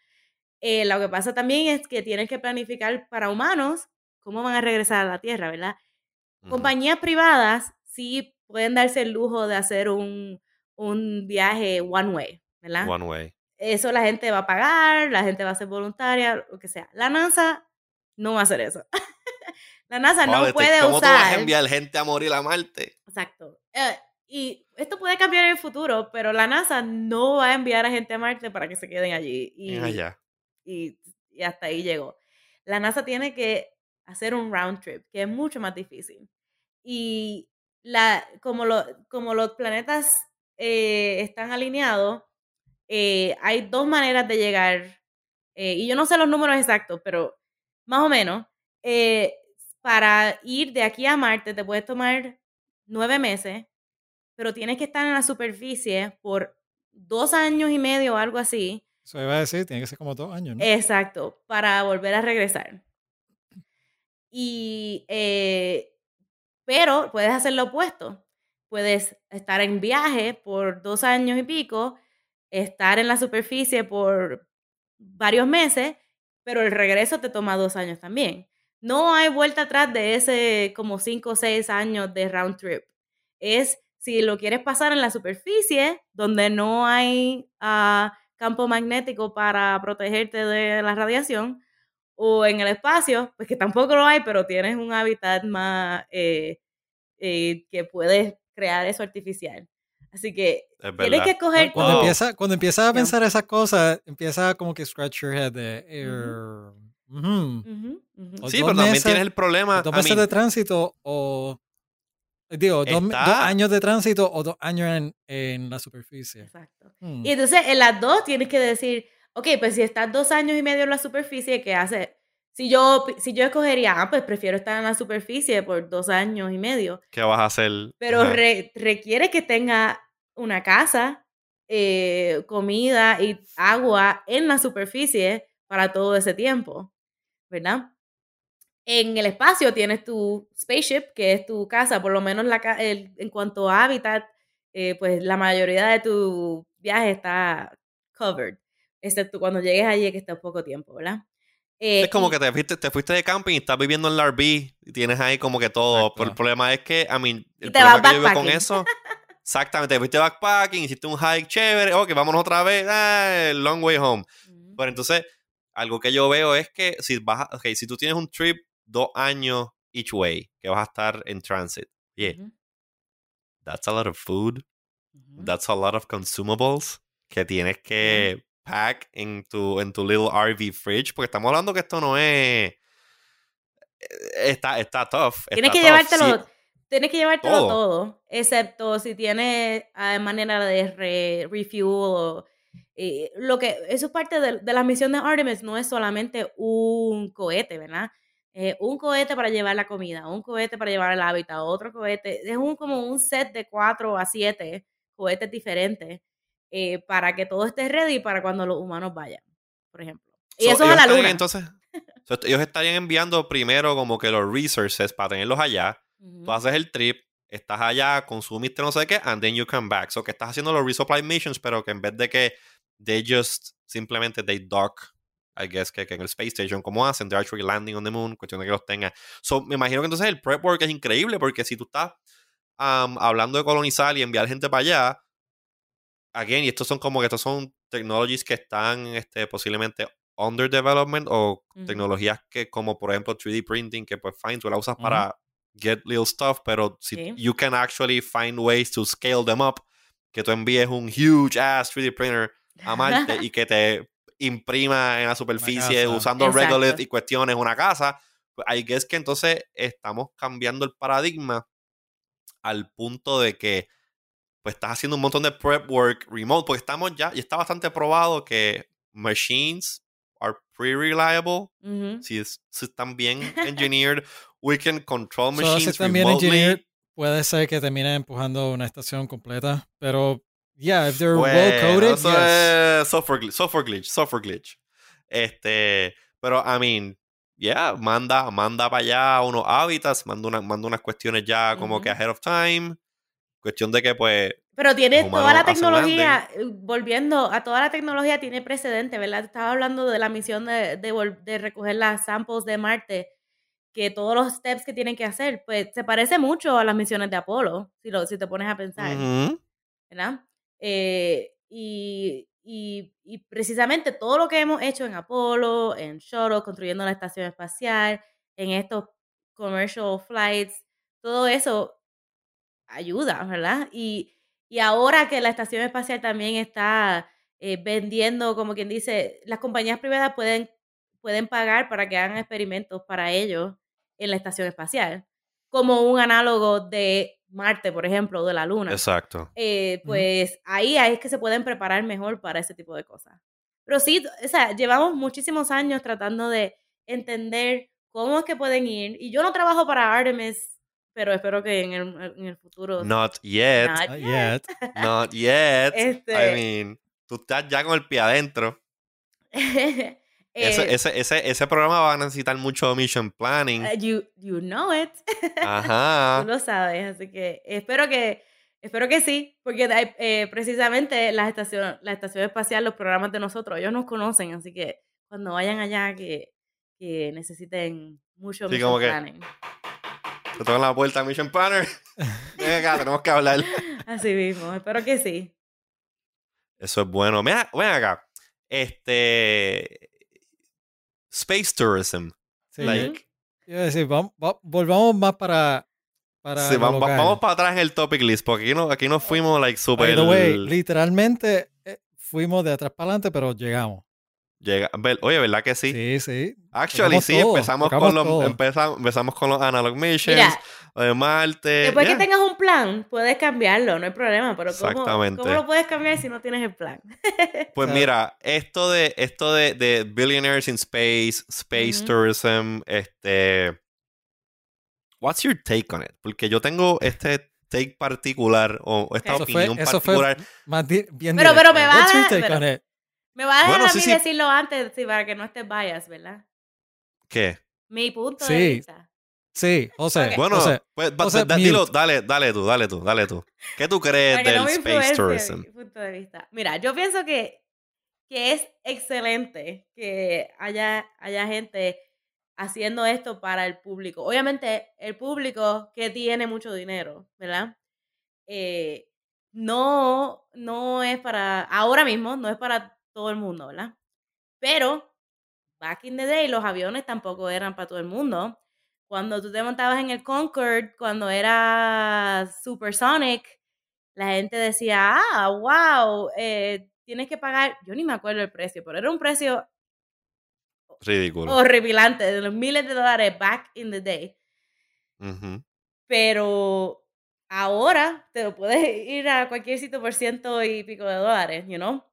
Eh, lo que pasa también es que tienes que planificar para humanos cómo van a regresar a la Tierra, ¿verdad? Compañías privadas sí pueden darse el lujo de hacer un, un viaje one way, ¿verdad? One way. Eso la gente va a pagar, la gente va a ser voluntaria, lo que sea. La NASA no va a hacer eso. [laughs] la NASA no puede ¿Cómo tú vas a usar. enviar gente a morir a Marte? Exacto. Eh, y esto puede cambiar en el futuro, pero la NASA no va a enviar a gente a Marte para que se queden allí. Y, allá. y, y hasta ahí llegó. La NASA tiene que hacer un round trip, que es mucho más difícil. Y la, como, lo, como los planetas eh, están alineados, eh, hay dos maneras de llegar. eh, y yo no sé los números exactos, pero más o menos, para ir de aquí a Marte te puedes tomar nueve meses, pero tienes que estar en la superficie por dos años y medio o algo así. Eso iba a decir, tiene que ser como dos años, ¿no? Exacto, para volver a regresar. Y, eh, pero puedes hacer lo opuesto. Puedes estar en viaje por dos años y pico, estar en la superficie por varios meses, pero el regreso te toma dos años también. No hay vuelta atrás de ese como cinco o seis años de round trip. Es si lo quieres pasar en la superficie, donde no hay ah, campo magnético para protegerte de la radiación, o en el espacio, pues que tampoco lo hay, pero tienes un hábitat más eh, eh, que puedes crear eso artificial. Así que Es tienes que escoger Cuando, empieza, cuando empiezas a pensar esas cosas, empieza como que scratch your head de... er, ujú. Ujú, ujú. O Sí, dos pero también meses- tienes el problema. dos I meses mean, de tránsito o... Digo, dos, Está- dos años de tránsito o dos años en, en la superficie. Exacto. Hmm. Y entonces en las dos tienes que decir, ok, pues si estás dos años y medio en la superficie, ¿qué haces? Si yo, si yo escogería, ah, pues prefiero estar en la superficie por dos años y medio, ¿Qué vas a hacer? pero re- requiere que tenga una casa, eh, comida y agua en la superficie para todo ese tiempo, ¿verdad? En el espacio tienes tu spaceship, que es tu casa, por lo menos la, ca- el- en cuanto a hábitat, eh, pues la mayoría de tu viaje está covered, excepto cuando llegues allí que está poco tiempo, ¿verdad? Eh, Es como y- que te fuiste, te fuiste de camping y estás viviendo en la RV y tienes ahí como que todo. Exacto. Pero el problema es que, I mean, el te vas problema que yo veo con eso. [laughs] Exactamente, te fuiste backpacking, hiciste un hike chévere, ok, vámonos otra vez, ah, el long way home. Pero entonces, algo que yo veo es que si vas, a- ok, si tú tienes un trip dos años each way, que vas a estar en transit, yeah, that's a lot of food, that's a lot of consumables que tienes que pack en tu, en tu little RV fridge, porque estamos hablando que esto no es, eh, está, está tough. Tienes que tough. llevártelo, Sí, tienes que llevártelo Todo. todo. excepto si tienes ah, manera de re- refuel o eh, lo que eso es parte de, de la misión de Artemis, no es solamente un cohete, ¿verdad? Eh, un cohete para llevar la comida, un cohete para llevar el hábitat, otro cohete, es un como un set de cuatro a siete cohetes diferentes eh, para que todo esté ready para cuando los humanos vayan, por ejemplo. Y So, eso es a la luna. Entonces, [laughs] so, ellos estarían enviando primero como que los resources para tenerlos allá. Ujú. Tú haces el trip, estás allá, consumiste no sé qué, and then you come back. So que estás haciendo los resupply missions, pero que en vez de que they just simplemente they dock, I guess que, que en el space station, como hacen, they're actually landing on the moon, cuestión de que los tengan. So me imagino que entonces el prep work es increíble, porque si tú estás um, hablando de colonizar y enviar gente para allá, again, y estos son como que estos son technologies que están este, posiblemente under development o tecnologías que como por ejemplo 3D printing que pues fine tú la usas para get little stuff pero si Sí. you can actually find ways to scale them up que tú envíes un huge ass 3D printer a Marte [laughs] y que te imprima en la superficie usando Exacto. regolith y cuestiones una casa pues I guess que entonces estamos cambiando el paradigma al punto de que pues estás haciendo un montón de prep work remote, porque estamos ya, y está bastante probado que machines are pretty reliable. Ujú. Si, es- si están bien [laughs] engineered, we can control So, machines si también remotely. engineered, puede ser que termine empujando una estación completa, pero yeah, if they're Bueno, well coded, eso yes. es software, gl- software glitch, software glitch. Este, pero I mean, yeah, manda, manda para allá unos hábitats, manda, una, manda unas cuestiones ya como que Ujú. ahead of time. Cuestión de que pues Pero tiene toda la tecnología, eh, volviendo a toda la tecnología, tiene precedente, ¿verdad? Estaba hablando de la misión de, de, recoger las samples de Marte, que todos los steps que tienen que hacer, pues se parece mucho a las misiones de Apolo, si, lo, si te pones a pensar, ¿verdad? Eh, y, y, precisamente todo lo que hemos hecho en Apolo, en Shuttle, construyendo la estación espacial, en estos commercial flights, todo eso ayuda, ¿verdad? Y, y ahora que la estación espacial también está eh, vendiendo, como quien dice, las compañías privadas pueden, pueden pagar para que hagan experimentos para ellos en la estación espacial, como un análogo de Marte, por ejemplo, o de la Luna. exacto. Eh, pues ahí, ahí es que se pueden preparar mejor para ese tipo de cosas. Pero sí, o sea, llevamos muchísimos años tratando de entender cómo es que pueden ir. Y yo no trabajo para Artemis, pero espero que en el, en el futuro. Not yet. Not yet. yet. [laughs] Not yet. Este- I mean, tú estás ya con el pie adentro. [laughs] Ese, Eh, ese, ese, ese programa va a necesitar mucho mission planning. uh, you, you know it. Ajá. [laughs] Tú lo sabes, así que espero que espero que sí, porque eh, precisamente la estación, la estación espacial, los programas de nosotros, ellos nos conocen, así que cuando vayan allá que, que necesiten mucho Sí, mission como que- planning. Te tocan la puerta, mission planner. [laughs] Ven acá, tenemos que hablar. Así mismo, espero que sí. Eso es bueno. Ven acá. Este. Space tourism. Sí, like, a decir, vamos, va- volvamos más para, para sí, vamos, vamos para atrás en el topic list, porque aquí, no, aquí nos fuimos, like, By super. the way, literalmente eh, fuimos de atrás para adelante, pero llegamos. Llega- Oye, ¿verdad que sí? Sí, sí. Actually, Tocamos sí, todo, empezamos con, los, empezamos, empezamos con los analog missions, Mira, lo de Marte. después yeah. que tengas un plan, puedes cambiarlo, no hay problema, pero ¿cómo, Exactamente. ¿cómo lo puedes cambiar si no tienes el plan? [laughs] Pues mira, esto de esto de, de Billionaires in Space, Space. Tourism, este What's your take on it? Porque yo tengo este take particular o esta Eso Eso fue, opinión eso fue particular. más di- bien Pero- pero me va What's a your take pero- on it? Me va a dejar Bueno, a mí sí. decirlo antes, sí, para que no estés bias, ¿verdad? ¿Qué? Mi punto Sí. de vista. Sí, José. Ok. Bueno, José, pues ba- José, da- dilo, dale, dale tú, dale tú, dale tú. ¿Qué tú crees Para del no Space Tourism? mi punto de vista. Mira, yo pienso que, que es excelente que haya, haya gente haciendo esto para el público. Obviamente, el público que tiene mucho dinero, ¿verdad? Eh, no, no es para, ahora mismo, no es para todo el mundo, ¿verdad? Pero back in the day los aviones tampoco eran para todo el mundo. Cuando tú te montabas en el Concorde, cuando era supersonic, la gente decía, ah, wow, eh, tienes que pagar, yo ni me acuerdo el precio, pero era un precio Ridículo. horripilante, de los miles de dólares back in the day. Ujú. Pero ahora te lo puedes [laughs] ir a cualquier sitio por ciento y pico de dólares, you know?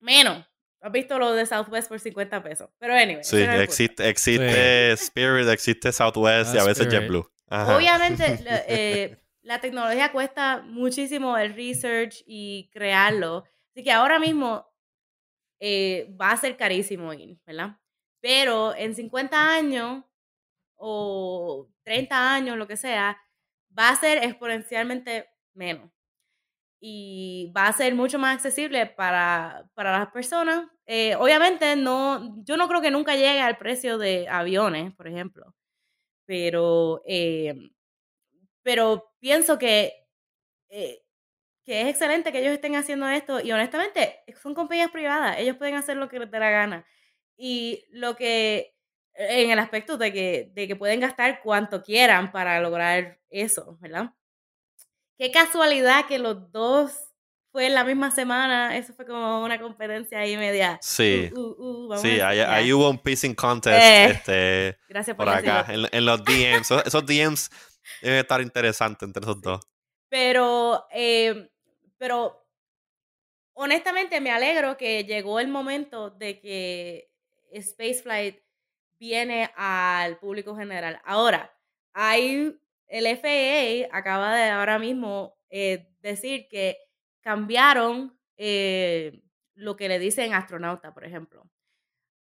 Menos. ¿Has visto lo de Southwest por 50 pesos? Pero anyway. Sí, existe, existe Spirit, existe Southwest y Ah, a veces Spirit. JetBlue. Ajá. Obviamente, [laughs] la, eh, la tecnología cuesta muchísimo el research y crearlo. Así que ahora mismo eh, va a ser carísimo ir, ¿verdad? Pero en 50 años o 30 años, lo que sea, va a ser exponencialmente menos. Y va a ser mucho más accesible para, para las personas. Eh, obviamente, no, yo no creo que nunca llegue al precio de aviones, por ejemplo. Pero, eh, pero pienso que, eh, que es excelente que ellos estén haciendo esto. Y honestamente, son compañías privadas. Ellos pueden hacer lo que les dé la gana. Y lo que, en el aspecto de que, de que pueden gastar cuanto quieran para lograr eso, ¿verdad? Qué casualidad que los dos fue en la misma semana. Eso fue como una competencia ahí media. Sí. uh, uh, uh, vamos Sí, ahí, hubo un pissing contest Eh, este, Gracias por por acá, en, en los DMs. [laughs] Esos, esos DMs deben estar interesantes entre esos dos. Pero, eh, pero honestamente me alegro que llegó el momento de que Spaceflight viene al público general. Ahora, hay el FAA acaba de ahora mismo eh, decir que cambiaron eh, lo que le dicen astronauta, por ejemplo.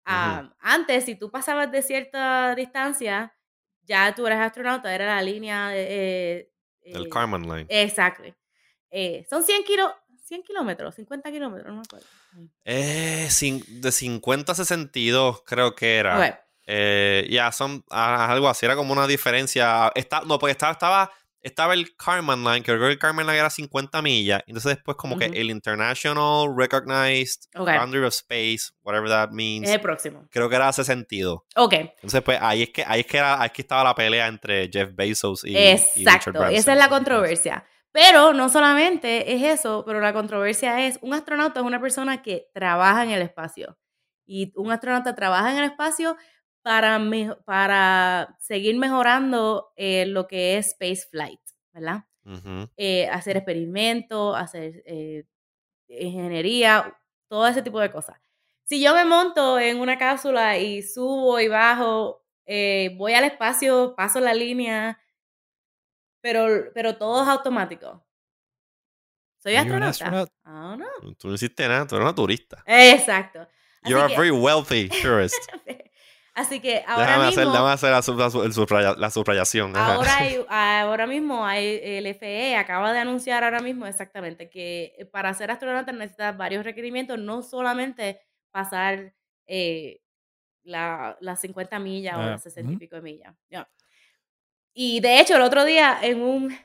Antes, si tú pasabas de cierta distancia, ya tú eres astronauta, era la línea eh, El eh, Carmen Line. Exacto. Eh, son 100, kilo, 100 kilómetros, 50 kilómetros, no me acuerdo. Eh, de 50 a 62 creo que era. Ok, Eh, ya, son ah, algo así, era como una diferencia. Está, no, pues estaba, estaba, estaba el Carmen Line, que creo que el Carmen Line era 50 millas. Entonces después como que el International Recognized Ok. Boundary of Space, whatever that means, es el próximo. creo que era 62. Ok, Entonces pues ahí es que, ahí es que, era, ahí es que estaba la pelea entre Jeff Bezos y, y Richard exacto. Branson. Esa es la controversia. Pero no solamente es eso, pero la controversia es, un astronauta es una persona que trabaja en el espacio. Y un astronauta trabaja en el espacio para, para seguir mejorando eh, lo que es space flight, ¿verdad? Eh, hacer experimentos, hacer eh, ingeniería, todo ese tipo de cosas. Si yo me monto en una cápsula y subo y bajo, voy al espacio, paso la línea, pero, pero todo es automático. ¿Soy Are you astronauta? astronaut? Ah, no. Tú no hiciste nada, tú eres una turista. Exacto. Así You're a que, very wealthy tourist. [laughs] así que ahora déjame, mismo... hacer, déjame hacer la, sub- la subraya- la subrayación. Ahora, hay- [laughs] ahora mismo hay, el FAA acaba de anunciar ahora mismo exactamente que para ser astronauta necesitas varios requerimientos, no solamente pasar eh, la- las 50 millas o Ah, las 60 y pico de millas. Y de hecho, el otro día en un,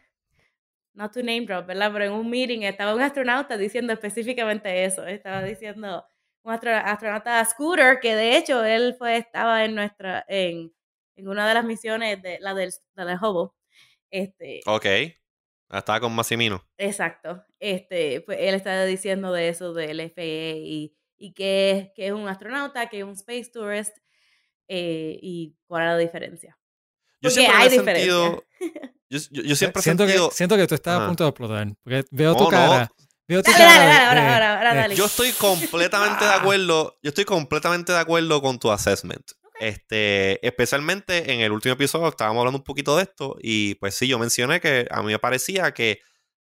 no to name drop, ¿verdad? Pero en un meeting estaba un astronauta diciendo específicamente eso. Estaba diciendo un astro- astronauta Scooter, que de hecho él fue, estaba en nuestra, en, en una de las misiones de la del, de la Hubble. Este, Ok. Estaba con Massimino. Exacto. Este, pues él está diciendo de eso del FAA y, y que, es, que es un astronauta, que es un space tourist eh, y cuál es la diferencia. Yo Porque siempre hay diferencia. sentido. Yo, yo- yo siempre he siento, sentido. que, siento que tú estás Ajá. a punto de explotar. Porque veo tu No, no. cara. Dale, dale, dale, de- ahora, de- ahora, ahora, de- dale. Yo estoy completamente de Ah. acuerdo. Yo estoy completamente de acuerdo con tu assessment. Este, especialmente en el último episodio estábamos hablando un poquito de esto. Y pues sí, yo mencioné que a mí me parecía que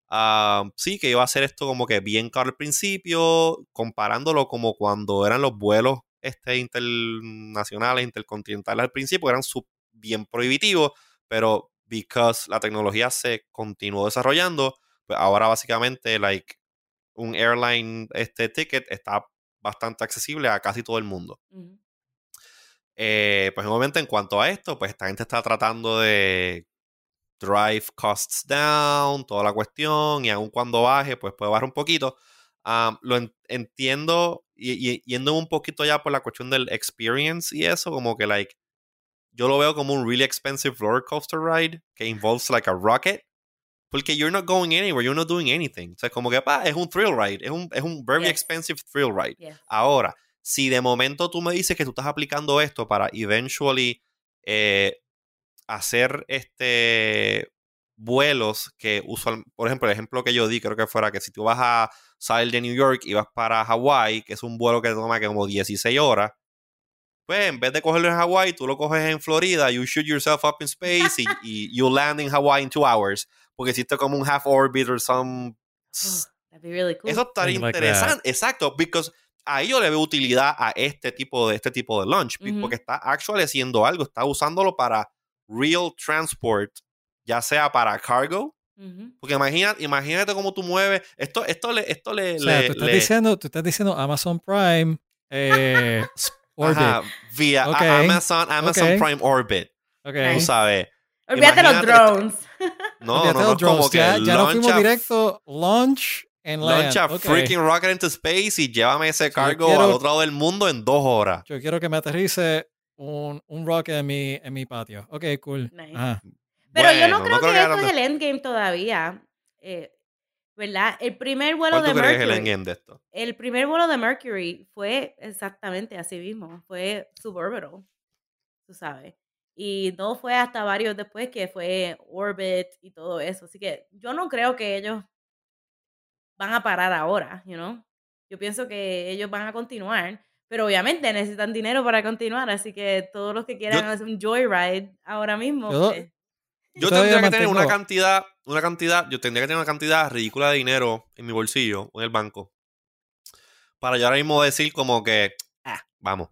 ah, sí, que iba a ser esto como que bien caro al principio, comparándolo como cuando eran los vuelos este, internacionales, intercontinentales al principio, eran sub- bien prohibitivos, pero because la tecnología se continuó desarrollando, pues ahora básicamente like un airline este ticket está bastante accesible a casi todo el mundo. Ujú. Eh, pues obviamente en cuanto a esto, pues esta gente está tratando de drive costs down, toda la cuestión, y aun cuando baje, pues puede bajar un poquito. Um, lo en- entiendo y, y- yendo un poquito ya por la cuestión del experience y eso, como que like yo lo veo como un really expensive roller coaster ride que involves like a rocket. Porque you're not going anywhere, you're not doing anything. O sea, como que pa, es un thrill ride, es un, es un very expensive thrill ride. Ahora, si de momento tú me dices que tú estás aplicando esto para eventually eh, hacer este vuelos que usual, por ejemplo, el ejemplo que yo di, creo que fuera que si tú vas a salir de New York y vas para Hawái, que es un vuelo que toma que como 16 horas, pues en vez de cogerlo en Hawái, tú lo coges en Florida, you shoot yourself up in space y, y you land in Hawaii in two hours, porque hiciste como un half orbit or some Oh, that'd be really cool. eso estaría like interesante. Exacto, because ahí yo le veo utilidad a este tipo de este tipo de launch, porque está actually haciendo algo, está usándolo para real transport, ya sea para cargo, porque imagina, imagínate cómo tú mueves, esto esto le esto le, O sea, le- tú estás, le- diciendo, tú estás diciendo Amazon Prime eh, [laughs] Orbit. ajá, vía Amazon Amazon. Prime Orbit, Ok. tú sabes. Olvídate los drones. [laughs] No, Olvídate no, no, los es como drones, que ya, ya no launch fuimos a- directo, launch and land. launch a freaking rocket into space y llévame ese cargo quiero- al otro lado del mundo en dos horas. Yo quiero que me aterrice un, un rocket en mi, en mi patio. Ok, cool. Nice. Ajá. Pero yo no creo que, hagan esto es el endgame todavía. eh, ¿Verdad? El primer vuelo ¿Cuál de tú crees que es el Mercury. endgame de esto? El primer vuelo de Mercury fue exactamente así mismo. Fue suborbital. Tú sabes. Y no fue hasta varios después que fue Orbit y todo eso. Así que yo no creo que ellos van a parar ahora, you know. Yo pienso que ellos van a continuar. Pero obviamente necesitan dinero para continuar. Así que todos los que quieran hacer un joyride ahora mismo. Yo- pues, Yo tendría que tener una cantidad, una cantidad, yo tendría que tener una cantidad ridícula de dinero en mi bolsillo o en el banco. Para yo ahora mismo decir como que, ah, vamos.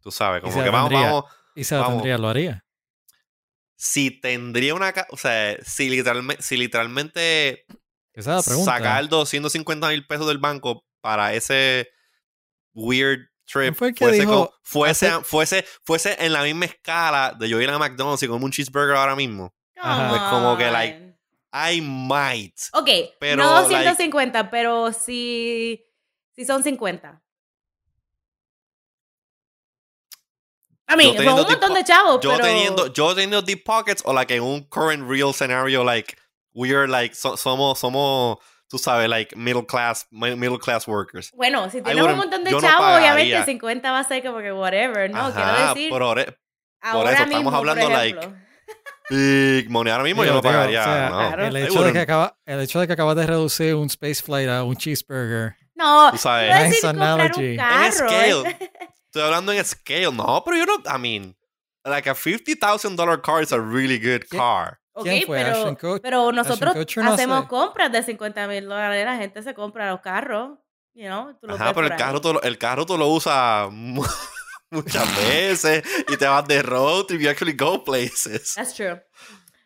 Tú sabes, como que vamos, vamos. Y se la Vamos. tendría, lo haría. Si tendría una, ca- o sea, si literalmente, si literalmente Esa es la pregunta. sacar 250 mil pesos del banco para ese weird trip ¿Quién fue el que fuese, dijo como- fuese, hacer- fuese, fuese en la misma escala de yo ir a McDonald's y comer un cheeseburger ahora mismo. Ajá. Pues como que, like, come on. I might. Ok, Pero, no like- 250, pero sí, sí son 50. A mí, teniendo un montón de chavos, yo pero... teniendo yo teniendo deep pockets o like en un current real scenario like we're like so- somos somos tú sabes like middle class mi- middle class workers Bueno, si tienes un montón de yo no chavos, obviamente pagaría. 50 va a ser como que whatever, ¿no? Ajá, Quiero decir, por, ahora eso, mismo, estamos hablando, por like, big money ahora mismo yo digo, pagaría o sea, no Claro. el, hecho de que acaba, el hecho de que acabas de reducir un space flight a un cheeseburger. No, Tú sabes. Nice analogy. un En carro. scale. [laughs] estoy hablando en scale no pero yo no I mean like a $50,000 car is a really good ¿Qué? car Ok, ¿Quién fue? pero, pero nosotros no hacemos sé. compras de 50 mil dólares, la gente se compra los carros, you know, tú lo Ajá, pero el carro, tú, lo- el carro tú lo usas mu- [laughs] muchas veces y te vas de road trip, you actually go places. That's true.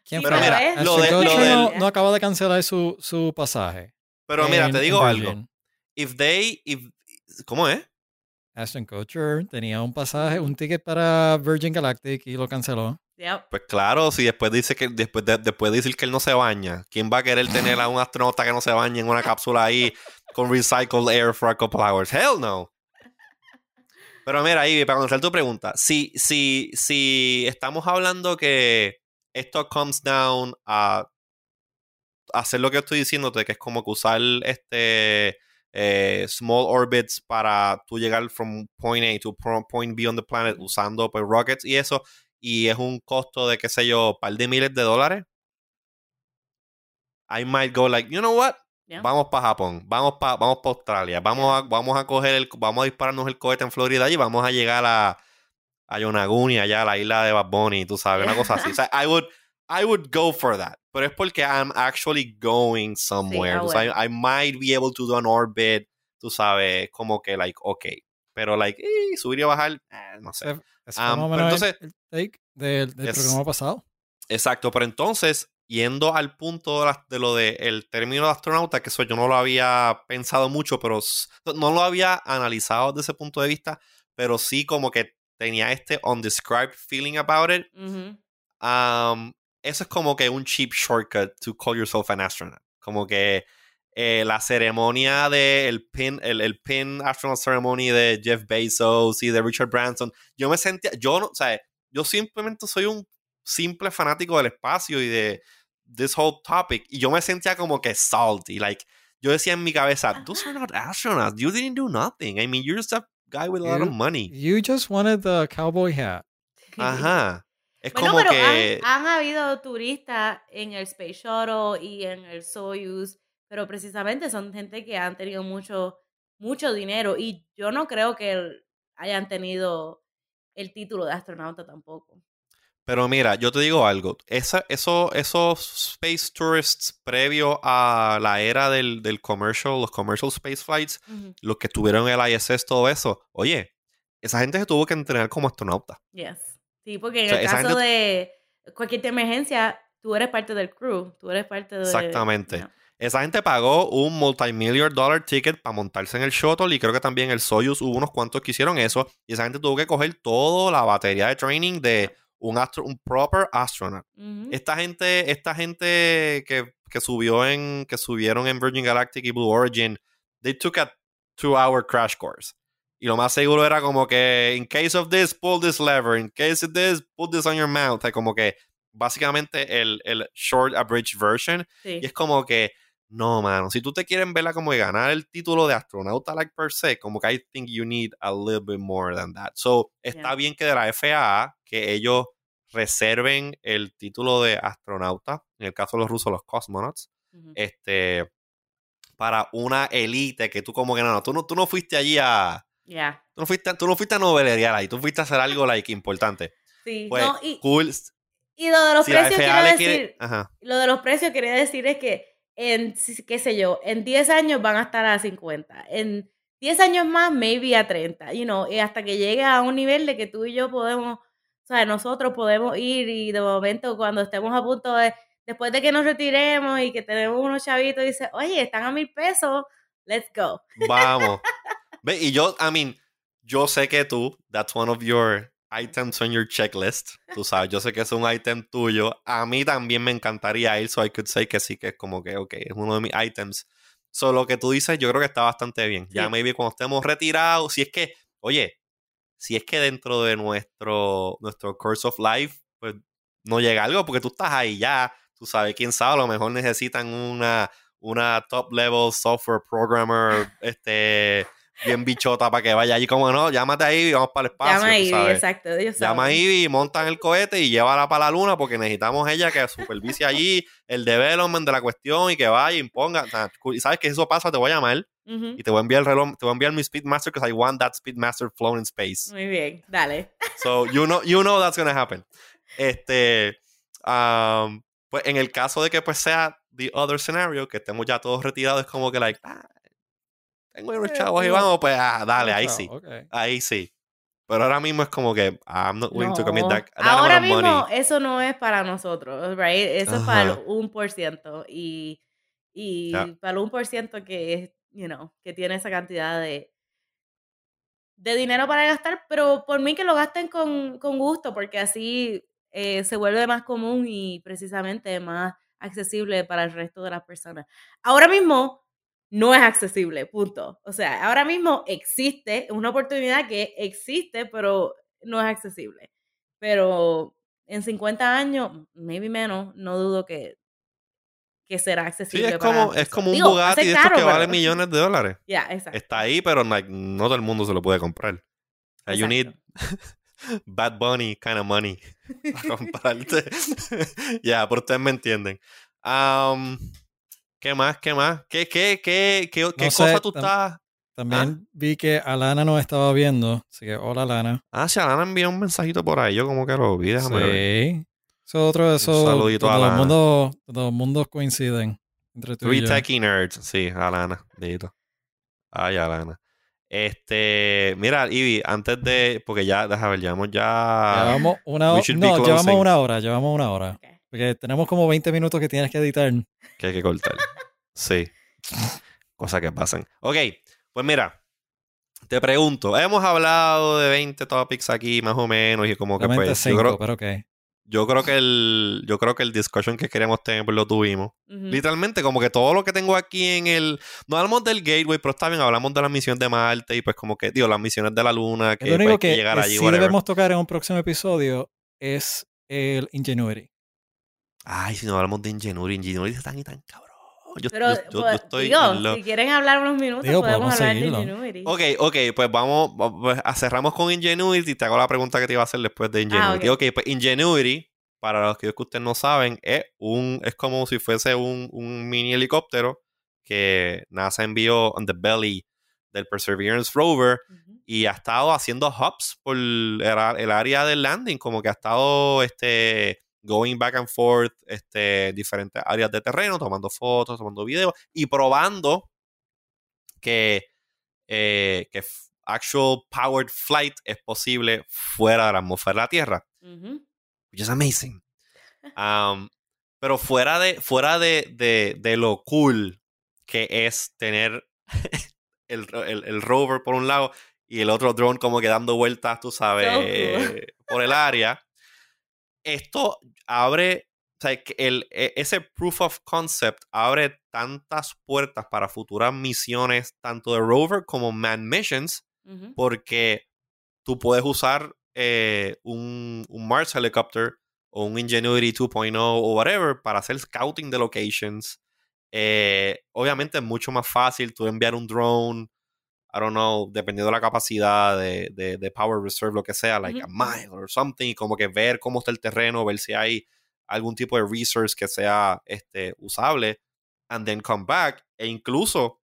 ¿Quién Pero fue? mira, lo Ashton de- lo Kutcher del- no, no acaba de cancelar su, su pasaje. Pero mira, en- te en digo algo. If they, if, ¿cómo es? Ashton Kutcher tenía un pasaje, un ticket para Virgin Galactic y lo canceló. Yep. Pues claro, si después dice que después de, después de decir que él no se baña, ¿quién va a querer tener a un astronauta que no se bañe en una cápsula ahí con recycled air for a couple hours? Hell no. Pero mira, Ivy, para contestar tu pregunta, si, si, si estamos hablando que esto comes down a hacer lo que estoy diciéndote, que es como que usar este eh, small orbits para tú llegar from point A to point B on the planet usando pues rockets y eso, y es un costo de, qué sé yo, par de miles de dólares. I might go like, you know what? Yeah. Vamos para Japón, vamos para vamos pa Australia, vamos a, vamos a coger el, vamos a dispararnos el cohete en Florida y vamos a llegar a, a Yonaguni, allá a la isla de Bad Bunny, tú sabes, una cosa así. O sea, I would, I would go for that. Pero es porque I'm actually going somewhere. ah. I might be able to do an orbit, tú sabes, como que like, ok. Pero like, eh, subir y bajar, eh, no sé. Ese Ah, pero el- entonces- el take del, del Es- programa pasado. Exacto, pero entonces, yendo al punto de, la- de lo del término de astronauta, que eso yo no lo había pensado mucho, pero s- no lo había analizado desde ese punto de vista, pero sí como que tenía este undescribed feeling about it. Um, eso es como que un cheap shortcut to call yourself an astronaut. Como que eh, la ceremonia de el pin, el, el pin astronaut ceremony de Jeff Bezos y de Richard Branson. Yo me sentía, yo no, o sea, yo simplemente soy un simple fanático del espacio y de this whole topic. Y yo me sentía como que salty, like, yo decía en mi cabeza, those are not astronauts, you didn't do nothing. I mean, you're just a guy with a lot of money. You just wanted the cowboy hat. [laughs] Ajá. Es Bueno, como pero que... han, han habido turistas en el Space Shuttle y en el Soyuz, pero precisamente son gente que han tenido mucho, mucho dinero y yo no creo que hayan tenido el título de astronauta tampoco. Pero mira, yo te digo algo. Esa, eso, esos space tourists previo a la era del, del commercial, los commercial space flights, Ujú. los que estuvieron en el ISS, todo eso, oye, esa gente se tuvo que entrenar como astronauta. Yes. Sí, porque en O sea, el caso gente- de cualquier emergencia, tú eres parte del crew, tú eres parte de... Exactamente. Esa gente pagó un multimillion dollar ticket para montarse en el shuttle y creo que también el Soyuz hubo unos cuantos que hicieron eso y esa gente tuvo que coger toda la batería de training de un, astro, un proper astronaut. Esta gente, esta gente que, que subió en, que subieron en Virgin Galactic y Blue Origin, they took a two hour crash course. Y lo más seguro era como que, in case of this, pull this lever. In case of this, put this on your mouth. Sea, como que básicamente el, el short abridged version. Sí. Y es como que, no, mano, si tú te quieres verla como que ganar el título de astronauta, like per se, como que I think you need a little bit more than that. So, está Yeah. bien que de la FAA, que ellos reserven el título de astronauta, en el caso de los rusos, los cosmonauts, este, para una elite que tú como que no, no, tú no, tú no fuiste allí a, Yeah. tú no fuiste, tú no fuiste a novelear ahí, tú fuiste a hacer algo, like, importante. Sí. Pues, no, y, cool. y lo de los Si precios, quiero decir, quiere, lo de los precios quería decir es que en, qué sé yo, en 10 años van a estar a 50. En 10 años más, maybe a 30. You know, y hasta que llegue a un nivel de que tú y yo podemos, o sea, nosotros podemos ir y de momento cuando estemos a punto de, después de que nos retiremos y que tenemos unos chavitos, dice, oye, están a mil pesos, let's go. Vamos. Ve, y yo, I mean, yo sé que tú, that's one of your items on your checklist. Tú sabes, yo sé que es un item tuyo. A mí también me encantaría ir, so I could say que sí, que es como que, ok, es uno de mis items. Solo lo que tú dices, yo creo que está bastante bien. Ya Sí. maybe cuando estemos retirados, si es que, oye, si es que dentro de nuestro, nuestro course of life, pues no llega algo, porque tú estás ahí ya, tú sabes, quién sabe, a lo mejor necesitan una, una top level software programmer, este, bien bichota para que vaya allí, como no, llámate ahí y vamos para el espacio, Llama ahí, sabes. exacto. ellos Llama saben. ahí y montan el cohete y llévala para la luna porque necesitamos ella que supervise allí el development de la cuestión y que vaya y imponga. Y sabes que si eso pasa, te voy a llamar y te voy a enviar el reloj, te voy a enviar mi Speedmaster because I want that Speedmaster flown in space. Muy bien, dale. So you know, you know that's gonna happen. Este, um, pues en el caso de que pues sea the other scenario, que estemos ya todos retirados, es como que like, ah, tengo unos chavos y no. vamos, pues ah, dale, ahí sí, ahí sí. Pero ahora mismo es como que I'm not willing to commit No. that, that Ahora amount of mismo money. eso no es para nosotros, right? Eso es para el Ajá. 1% y, y Ya. para el 1% que es, you know, que tiene esa cantidad de, de dinero para gastar, pero por mí que lo gasten con, con gusto, porque así eh, se vuelve más común y precisamente más accesible para el resto de las personas. Ahora mismo no es accesible, punto. O sea, ahora mismo existe, es una oportunidad que existe, pero no es accesible. Pero en 50 años, maybe menos, no dudo que, que será Sí, accesible. es para como, es como un. Digo, Bugatti de estos que vale pero- millones de dólares. [laughs] Ya, exacto. Está ahí, pero like, no todo el mundo se lo puede comprar. You need [laughs] Bad Bunny kind of money [laughs] para comprarte. ya, pero ustedes me entienden. Um, ¿Qué más? ¿Qué más? ¿Qué, qué, qué, qué, qué No sé, cosa tú tam- estás? También vi que Alana nos estaba viendo. Así que, hola, Alana. Ah, si Alana envió un mensajito por ahí. Yo como que lo vi. Déjame ver. Sí. Eso es otro de esos. saludito a donde los Alana. mundos, los mundos coinciden. Entre tú y Three yo. Techie Nerds. Sí, Alana. Dito. Ay, Alana. Este, mira, Ivy, antes de, porque ya, déjame ver, llevamos ya. Llevamos una hora. No, llevamos una hora. Llevamos una hora. Porque tenemos como 20 minutos que tienes que editar. que hay que cortar. Sí. Cosas que pasan. Ok, pues mira, te pregunto, hemos hablado de 20 topics aquí más o menos y como que pues yo creo- pero yo creo que el yo creo que el discussion que queríamos tener pues lo tuvimos. Literalmente como que todo lo que tengo aquí en el no hablamos del gateway, pero está bien, hablamos de las misiones de Marte y pues como que digo, las misiones de la luna que lo único pues, que, llegar que allí sí whatever. debemos tocar en un próximo episodio es el Ingenuity. Ay, si no hablamos de Ingenuity, Ingenuity está tan y tan cabrón. Yo, Pero, yo- yo- yo pues, estoy digo, si quieren hablar unos minutos, Digo, podemos podemos hablar de seguirlo. Ingenuity. Ok, ok, pues vamos, va- pues, ah, cerramos con Ingenuity y te hago la pregunta que te iba a hacer después de Ingenuity. Ah, ok, pues Ingenuity, para los que ustedes no saben, es un es como si fuese un, un mini helicóptero que NASA envió on the belly del Perseverance rover y ha estado haciendo hops por el, el área del landing, como que ha estado este going back and forth, este diferentes áreas de terreno, tomando fotos, tomando videos y probando que, eh, que actual powered flight es posible fuera de la atmósfera de la Tierra, which is amazing. Um, pero fuera de, fuera de, de, de lo cool que es tener [laughs] el, el- el rover por un lado y el otro drone como que dando vueltas, tú sabes, So cool. por el área. Esto abre, o sea, el, e- ese proof of concept abre tantas puertas para futuras misiones, tanto de rover como man missions, porque tú puedes usar eh, un, un Mars Helicopter o un Ingenuity 2.0 o whatever para hacer scouting de locations. Eh, obviamente es mucho más fácil tú enviar un drone, I don't know, dependiendo de la capacidad de, de- de Power Reserve, lo que sea, like a mile or something, y como que ver cómo está el terreno, ver si hay algún tipo de resource que sea este, usable, and then come back. E incluso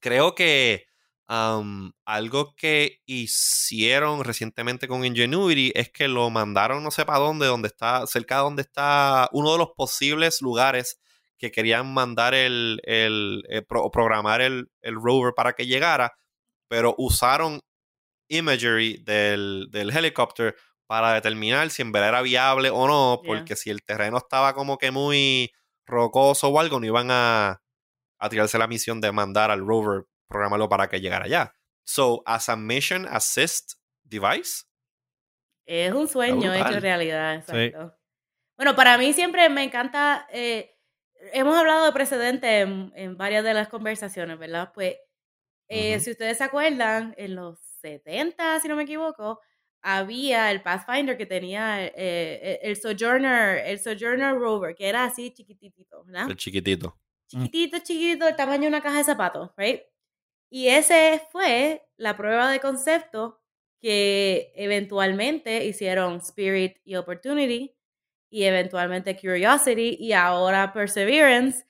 creo que um, algo que hicieron recientemente con Ingenuity es que lo mandaron no sé para dónde, donde está, cerca de donde está uno de los posibles lugares que querían mandar el, el, eh, pro- o programar el, el rover para que llegara, pero usaron imagery del, del helicóptero para determinar si en verdad era viable o no, Yeah. porque si el terreno estaba como que muy rocoso o algo, no iban a, a tirarse la misión de mandar al rover, programarlo para que llegara allá. So, as a mission assist device, Es un sueño hecho realidad, Sí. exacto. Bueno, para mí siempre me encanta, eh, hemos hablado de precedentes en, en varias de las conversaciones, ¿verdad? Pues, eh, Ujú. si ustedes se acuerdan, en los 70, si no me equivoco, había el Pathfinder que tenía eh, eh, el Sojourner, el Sojourner Rover, que era así chiquitito, ¿verdad? el chiquitito. chiquitito, chiquitito, el tamaño de una caja de zapatos, right? Y ese fue la prueba de concepto que eventualmente hicieron Spirit y Opportunity y eventualmente Curiosity y ahora Perseverance,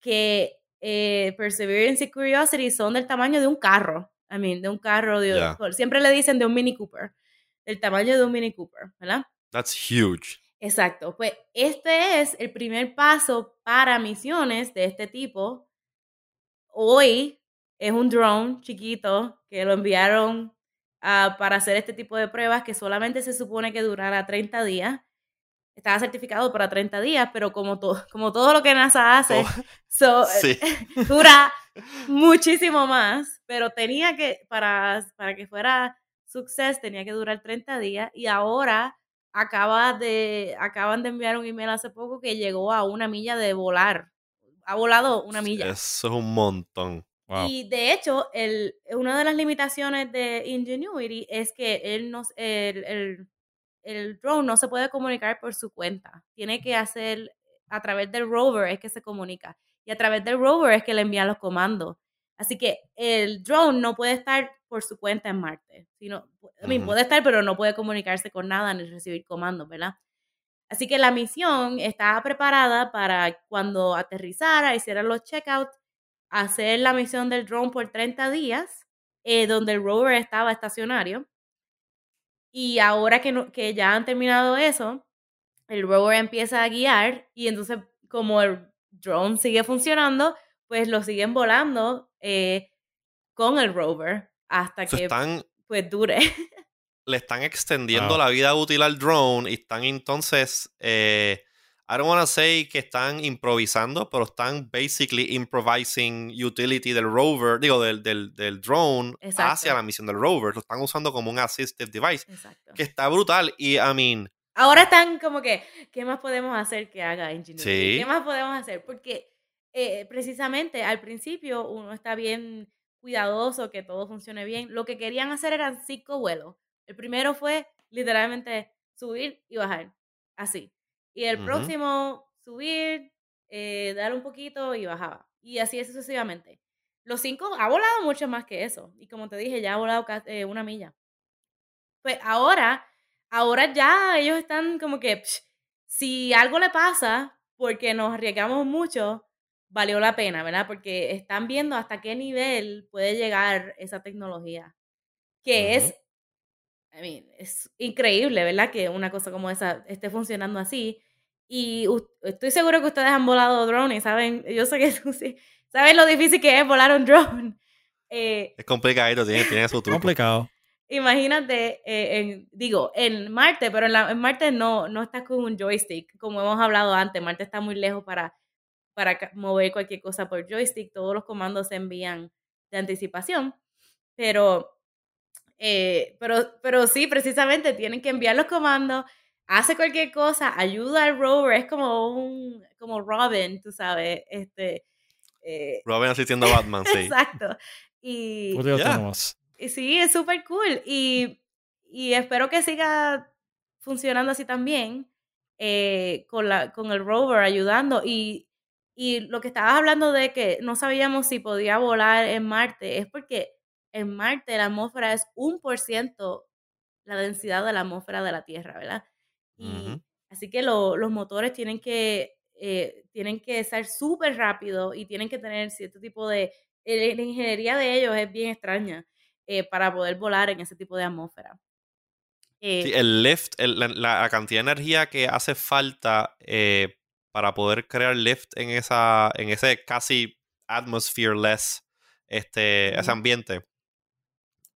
que eh, Perseverance y Curiosity son del tamaño de un carro. I mean, de un carro, de, Ya. siempre le dicen de un Mini Cooper, del tamaño de un Mini Cooper, ¿verdad? That's huge. Exacto, pues este es el primer paso para misiones de este tipo. Hoy es un drone chiquito que lo enviaron ah, para hacer este tipo de pruebas que solamente se supone que durará 30 días. Estaba certificado para 30 días, pero como, to- como todo lo que NASA hace, Oh, so, sí. [laughs] dura muchísimo más, pero tenía que, para, para que fuera success, tenía que durar 30 días y ahora acaba de, acaban de enviar un email hace poco que llegó a una milla de volar. Ha volado una milla. Eso es un montón. Wow. Y de hecho, el, una de las limitaciones de Ingenuity es que él no, el, el, el drone no se puede comunicar por su cuenta. Tiene que hacer a través del rover es que se comunica. Y a través del rover es que le envían los comandos. Así que el drone no puede estar por su cuenta en Marte. Sino, I mean, puede estar, pero no puede comunicarse con nada ni recibir comandos, ¿verdad? Así que la misión estaba preparada para cuando aterrizara, hicieran los checkouts, hacer la misión del drone por 30 días, eh, donde el rover estaba estacionario. Y ahora que, no- que ya han terminado eso, el rover empieza a guiar y entonces como el drone sigue funcionando, pues lo siguen volando eh, con el rover hasta que están, pues dure. [laughs] le están extendiendo Wow. la vida útil al drone y están entonces, eh, I don't want to say que están improvisando, pero están basically improvising utility del rover, digo, del, del, del drone Exacto. hacia la misión del rover. Lo están usando como un assistive device, Exacto. que está brutal. Y, I mean, Ahora están como que, ¿qué más podemos hacer que haga Ingenuity? Sí. ¿Qué más podemos hacer? Porque eh, precisamente al principio uno está bien cuidadoso, que todo funcione bien. Lo que querían hacer eran cinco vuelos. El primero fue literalmente subir y bajar, así. Y el próximo, subir, eh, dar un poquito y bajaba. Y así sucesivamente. Los cinco ha volado mucho más que eso. Y como te dije, ya ha volado eh, una milla. Pues ahora, ahora ya ellos están como que, psh, si algo le pasa, porque nos arriesgamos mucho, valió la pena, ¿verdad? Porque están viendo hasta qué nivel puede llegar esa tecnología. Que es, I mean, es increíble, ¿verdad? Que una cosa como esa esté funcionando así. Y estoy seguro que ustedes han volado drones saben, yo sé que [laughs] tú sí, saben lo difícil que es volar un drone. [laughs] Eh, Es complicadito, tiene, tiene [laughs] su truco. Complicado. Imagínate, eh, en, digo, en Marte, pero en, la- en Marte no, no estás con un joystick, como hemos hablado antes. Marte está muy lejos para, para mover cualquier cosa por joystick. Todos los comandos se envían de anticipación. Pero, eh, pero, pero sí, precisamente tienen que enviar los comandos, hace cualquier cosa, ayuda al rover, es como un, como Robin, tú sabes, este, eh, Robin asistiendo a Batman, [laughs] sí. exacto. Y, Yeah. y sí, es súper cool. Y, y espero que siga funcionando así también, eh, con, la, con el rover ayudando. Y, y lo que estabas hablando de que no sabíamos si podía volar en Marte, es porque en Marte la atmósfera es un por ciento la densidad de la atmósfera de la Tierra, ¿verdad? Y Ujú. así que lo- los motores tienen que, eh, tienen que ser súper rápidos y tienen que tener cierto tipo de... eh, La ingeniería de ellos es bien extraña eh, para poder volar en ese tipo de atmósfera. Eh, Sí, el lift, el- la, la cantidad de energía que hace falta eh, para poder crear lift en esa, en ese casi atmosphere-less, este, ese Ujú. ambiente.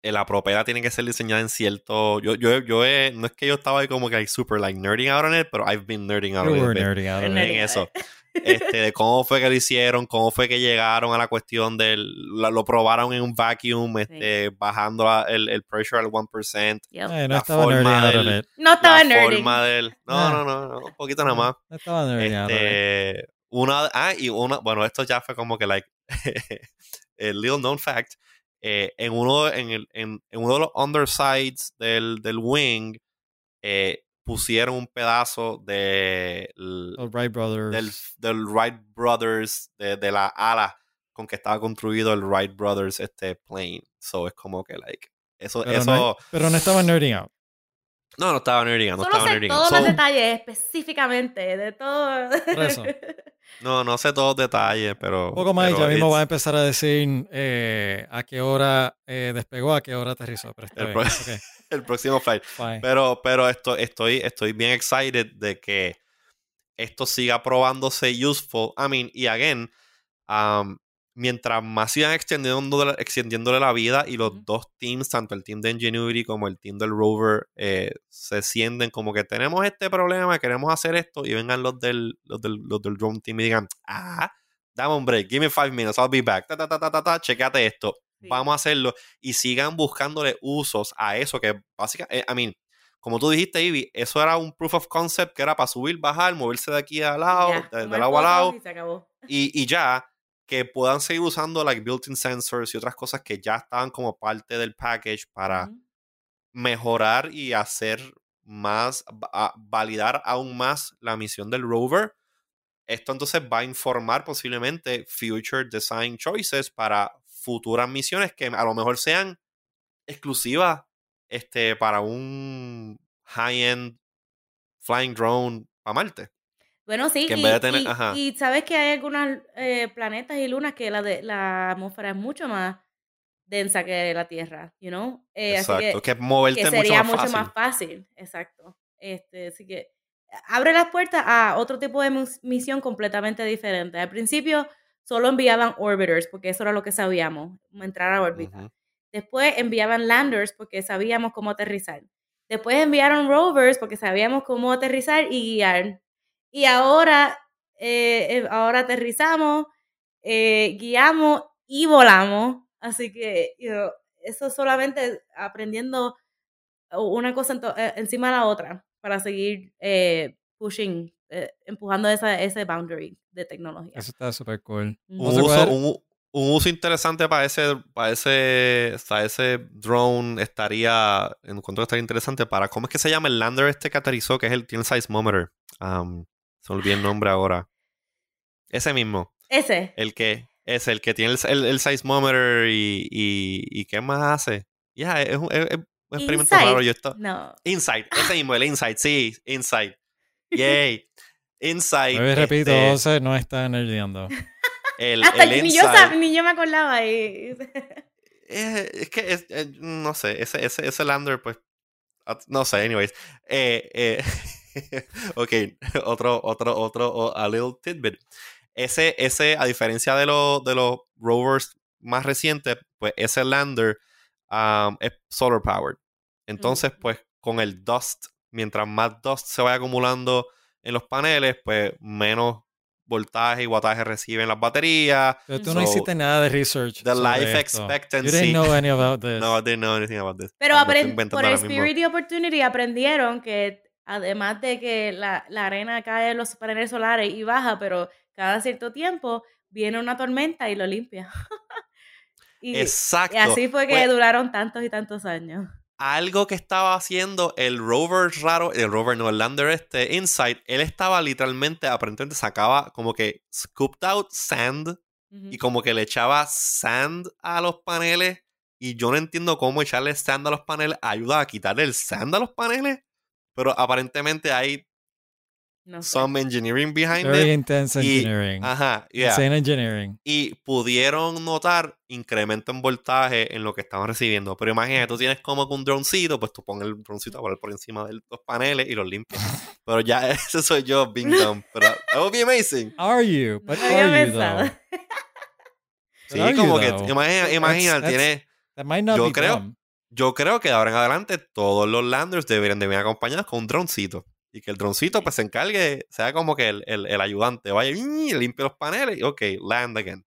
Eh, La propela tiene que ser diseñada en cierto. Yo, yo, yo he- no es que yo estaba ahí como que like, super like nerding out on it, pero I've been nerding out You on were it. nerding out on it. en out. eso. Este, de cómo fue que lo hicieron, cómo fue que llegaron a la cuestión del. la- lo probaron en un vacuum, este, bajando la- el, el pressure al 1%. Yep. Eh, no La estaba nerding forma out on del- it. no estaba la nerding. forma del. No, Ah. no, no, no, un poquito nada más. No estaba nerding out on it. Este, una, ah, y una, bueno, esto ya fue como que, like, [laughs] el little known fact. Eh, en, uno, en, el, en, en uno de los undersides del, del wing, eh, pusieron un pedazo de, l- Los Wright Brothers. del, del Wright Brothers, de, de la ala con que estaba construido el Wright Brothers este plane. So es como que, like, eso, pero, eso, no, pero no estaba nerding out. No, no estaba nerding, out, no Solo estaba sé todos So, los detalles específicamente de todo. Por eso. [laughs] no, no sé todos los detalles, pero. Un poco más y pero ya mismo it's- va a empezar a decir eh, a qué hora eh, despegó, a qué hora aterrizó. Pero está El bien. pro- ok, [laughs] el próximo flight. fine. Pero, pero esto, estoy, estoy bien excited de que esto siga probándose useful. I mean, y again, um, mientras más sigan extendiendo, extendiéndole la vida y los dos teams, tanto el team de Ingenuity como el team del Rover, eh, se sienten como que tenemos este problema, queremos hacer esto, y vengan los del, los del, los del drone team y digan, ah, dame un break, give me five minutes, I'll be back, ta, ta, ta, ta, ta, ta, chequeate esto, Sí. vamos a hacerlo, y sigan buscándole usos a eso que básicamente, I mean, como tú dijiste, Ivy, eso era un proof of concept que era para subir, bajar, moverse de aquí al lado, Ya, de- del lado a lado, fotos y se acabó. y, y ya que puedan seguir usando like built-in sensors y otras cosas que ya estaban como parte del package para mejorar y hacer más, a- validar aún más la misión del rover. Esto entonces va a informar posiblemente future design choices para futuras misiones que a lo mejor sean exclusivas este, para un high-end flying drone a Marte. Bueno, sí, Que en y, vez de tener- y- ajá. y sabes que hay algunos planetas y lunas que la, de, la atmósfera es mucho más densa que la Tierra, you know? Eh, así Exacto. que, Que, moverte que mucho sería más mucho fácil. más fácil, exacto. Este, así que abre las puertas a otro tipo de misión completamente diferente. Al principio solo enviaban orbiters, porque eso era lo que sabíamos, entrar a órbita. Después enviaban landers porque sabíamos cómo aterrizar. Después enviaron rovers porque sabíamos cómo aterrizar y guiar. Y ahora, eh, eh, ahora aterrizamos, eh, guiamos y volamos. Así que you know, eso solamente aprendiendo una cosa eh, encima de la otra. para seguir eh, pushing, eh, empujando esa, ese boundary de tecnología. Eso está súper cool. Mm. Un uso, coger- un, un uso interesante para ese, para ese, o sea, ese drone estaría, encuentro que estaría interesante para, ¿cómo es que se llama el lander este que aterrizó? Que es el, tiene el seismometer. Um, se me olvidó el nombre ahora. Ese mismo. Ese. El que es el que tiene el, el, el seismometer y, y, y ¿qué más hace? Ya, es, un, es- es un experimento raro. Yo esto, No. Insight, ese mismo, el Insight, sí, Insight. Yay. Insight. Vuelvo y repito, este, José no está nerdeando. [laughs] el, Hasta el ni, yo ni yo me acordaba. Y... Eh, es que, es, eh, no sé, ese, ese, ese lander, pues, no sé, anyways. Eh, eh, [laughs] [laughs] ok, otro, otro, otro, a little tidbit. Ese, ese, a diferencia de, los de los rovers más recientes, pues ese lander um, es solar powered. Entonces, Ujú. pues, con el dust, mientras más dust se vaya acumulando en los paneles, pues menos voltaje y wattaje reciben las baterías. Pero tú no hiciste nada de research. the life esto. You expectancy- didn't know any about [laughs] this. No, I didn't know anything about this. Pero Ah, lo por mismo. Spirit y Opportunity aprendieron que además de que la, la arena cae en los paneles solares y baja, pero cada cierto tiempo viene una tormenta y lo limpia. [laughs] y, Exacto. y así fue que Pues, duraron tantos y tantos años. algo que estaba haciendo el rover raro, el rover no, el lander este, Insight, él estaba literalmente, aparentemente sacaba como que scooped out sand Ujú. y como que le echaba sand a los paneles y yo no entiendo cómo echarle sand a los paneles ayuda a quitarle el sand a los paneles, pero aparentemente hay No sé. some engineering behind Very it. intense Y- engineering. Ajá, yeah. Insane engineering. y pudieron notar incremento en voltaje en lo que estaban recibiendo. Pero imagínate, tú tienes como que un droncito, pues tú pones el droncito por, por encima de los paneles y los limpias. Pero ya [laughs] ese soy yo, being dumb. Pero that would be amazing. Are you? No But había are you though? Sí, como you, que imagina, That's- imagina, that's- tiene, That might not Yo be creo- dumb. Yo creo que de ahora en adelante todos los landers deberían de venir acompañados con un droncito. Y que el droncito pues se encargue, sea como que el, el, el ayudante vaya y limpie los paneles y ok, land again.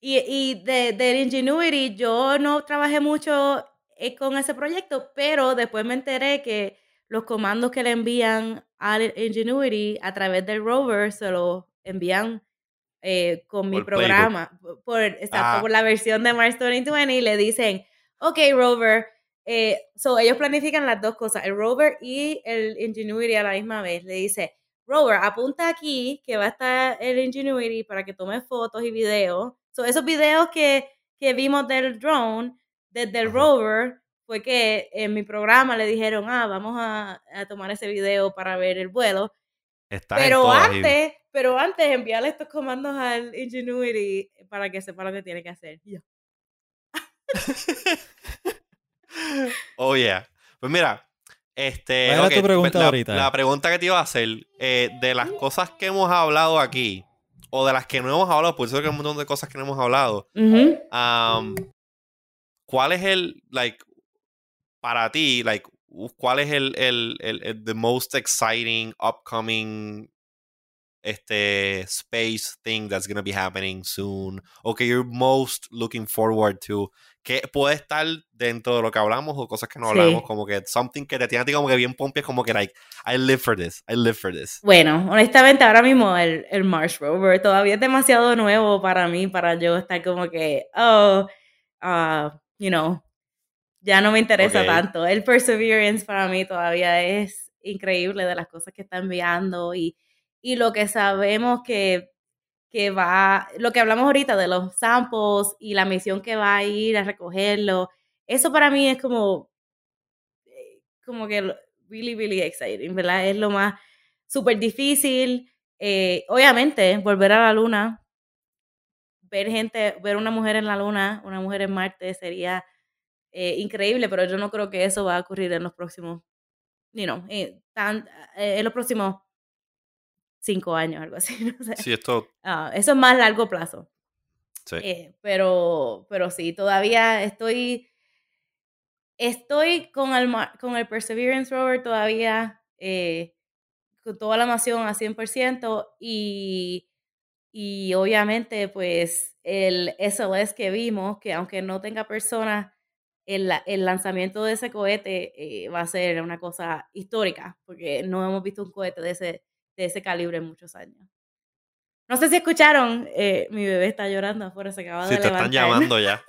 Y, y de, del Ingenuity, yo no trabajé mucho eh, con ese proyecto, pero después me enteré que los comandos que le envían al Ingenuity a través del rover se los envían eh, con mi Por programa, por, por- exacto, Ah. por la versión de Mars 2020 y le dicen, ok, rover, eh, so ellos planifican las dos cosas, el rover y el Ingenuity a la misma vez. Le dice, rover, apunta aquí que va a estar el Ingenuity para que tome fotos y videos. So, esos videos que, que vimos del drone, desde el rover, fue que en mi programa le dijeron, ah, vamos a, a tomar ese video para ver el vuelo. Está Pero antes, pero antes enviarle estos comandos al Ingenuity para que sepa lo que tiene que hacer. Yo, [laughs] Oh, yeah. Pues mira, este. ¿Cuál era ok, tu pregunta la, ahorita? La pregunta que te iba a hacer, eh, de las cosas que hemos hablado aquí, o de las que no hemos hablado, por eso que hay un montón de cosas que no hemos hablado, "Ujú". um, ¿cuál es el, like, para ti, like, cuál es el, el, el, el- the most exciting, upcoming, este, space thing that's gonna be happening soon, o que you're most looking forward to, que puede estar dentro de lo que hablamos o cosas que no Sí. hablamos, como que something que te tiene a ti como que bien pompe, como que like, I live for this, I live for this. Bueno, honestamente ahora mismo el, el Mars Rover todavía es demasiado nuevo para mí, para yo estar como que, oh, ah, you know, ya no me interesa Ok. tanto. El Perseverance para mí todavía es increíble de las cosas que está enviando y, y lo que sabemos que, que va, lo que hablamos ahorita de los samples y la misión que va a ir a recogerlo, eso para mí es como, eh, como que really, really exciting, ¿verdad? Es lo más súper difícil. eh, obviamente, volver a la luna, ver gente, ver una mujer en la luna, una mujer en Marte sería eh, increíble, pero yo no creo que eso va a ocurrir en los próximos, you know, en los próximos cinco años, algo así. [laughs] No sé. Sí, esto, Ah, eso es más largo plazo. sí. Eh, pero, pero sí, todavía estoy, estoy con el, con el Perseverance Rover todavía, eh, con toda la emoción a 100% y, y obviamente pues el SLS que vimos, que aunque no tenga personas el, el lanzamiento de ese cohete eh, va a ser una cosa histórica, porque no hemos visto un cohete de ese, de ese calibre en muchos años. No sé si escucharon, eh, mi bebé está llorando afuera, se acaba Si de te están levantar. llamando [laughs] ya.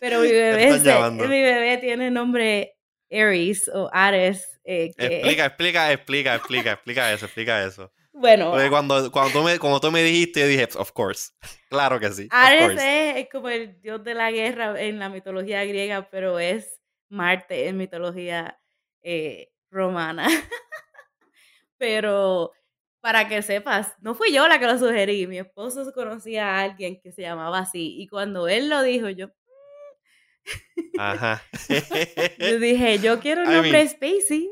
Pero mi bebé, se- mi bebé tiene nombre Aries o Ares. eh, que- Explica, explica, explica, explica, explica eso, explica eso. [laughs] bueno, Porque cuando, cuando, tú me, cuando tú me dijiste, yo dije, of course. [laughs] Claro que sí. Ares es, es como el dios de la guerra en la mitología griega, pero es Marte en mitología eh, romana. pero para que sepas, no fui yo la que lo sugerí, mi esposo conocía a alguien que se llamaba así y cuando él lo dijo, yo, Ajá. [laughs] yo dije, yo quiero un I nombre mean- spacey.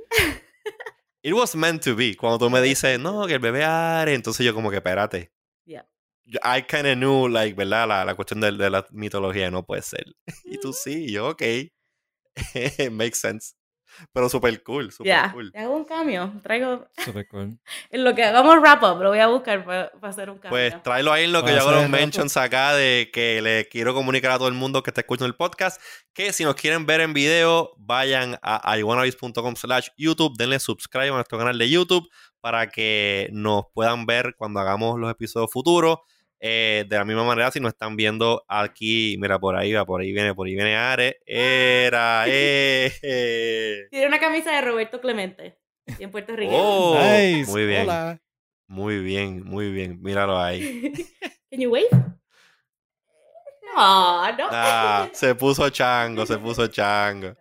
It was meant to be. Cuando tú me dices, no, que el bebé Ares, entonces yo como que, espérate. Yeah. I kind of knew, like, ¿verdad? La, la cuestión de, de la mitología no puede ser. [laughs] Y tú sí, y yo, ok. [laughs] Makes sense. Pero super cool, super Ya, cool. te hago un cambio, traigo, Super cool. [laughs] en lo que hagamos wrap up, lo voy a buscar para, hacer un cambio. Pues tráelo ahí en lo que yo hago los mentions acá de que le quiero comunicar a todo el mundo que está escuchando el podcast que si nos quieren ver en video, vayan a iwanabis.com slash YouTube, denle subscribe a nuestro canal de YouTube para que nos puedan ver cuando hagamos los episodios futuros. Eh, de la misma manera, si nos están viendo aquí, mira, por ahí va, por ahí viene, por ahí viene Are. Era, eh. [laughs] Tiene una camisa de Roberto Clemente, y en Puerto Rico. Oh, nice. muy bien, Hola. muy bien, muy bien. Míralo ahí. [laughs] Can you wave? No, no. Ah, se puso chango, se puso chango.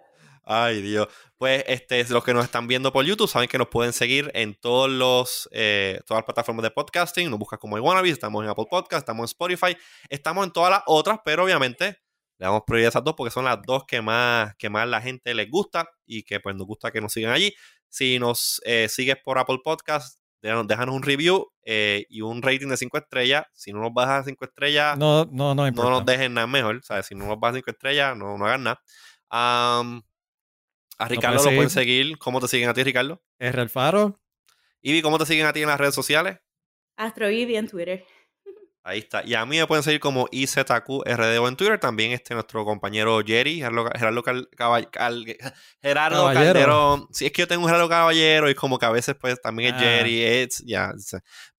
Ay, Dios. Pues este, los que nos están viendo por YouTube saben que nos pueden seguir en todos los, eh, todas las plataformas de podcasting. Nos buscas como iWannabes, estamos en Apple Podcast, estamos en Spotify, estamos en todas las otras, pero obviamente le damos prioridad a esas dos porque son las dos que más, que más la gente les gusta y que pues nos gusta que nos sigan allí. Si nos eh, sigues por Apple Podcast, déjanos, déjanos un review eh, y un rating de 5 estrellas. Si no nos bajas a 5 estrellas, No, no, no no nos dejen nada mejor. ¿sabes? Si no nos vas cinco estrellas, no, no hagan nada. Am, a Ricardo lo pueden seguir. ¿Cómo te siguen a ti, Ricardo? R el Faro. Ivy, ¿cómo te siguen a ti en las redes sociales? Astro Ivy en Twitter. Ahí está. Y a mí me pueden seguir como IZQRDO en Twitter. También este nuestro compañero Jerry, Gerardo, Gerardo Cal- Gerardo. Calderón. Sí, es que yo tengo un Gerardo Caballero y como que a veces pues también es Ah. Jerry. Es, ya,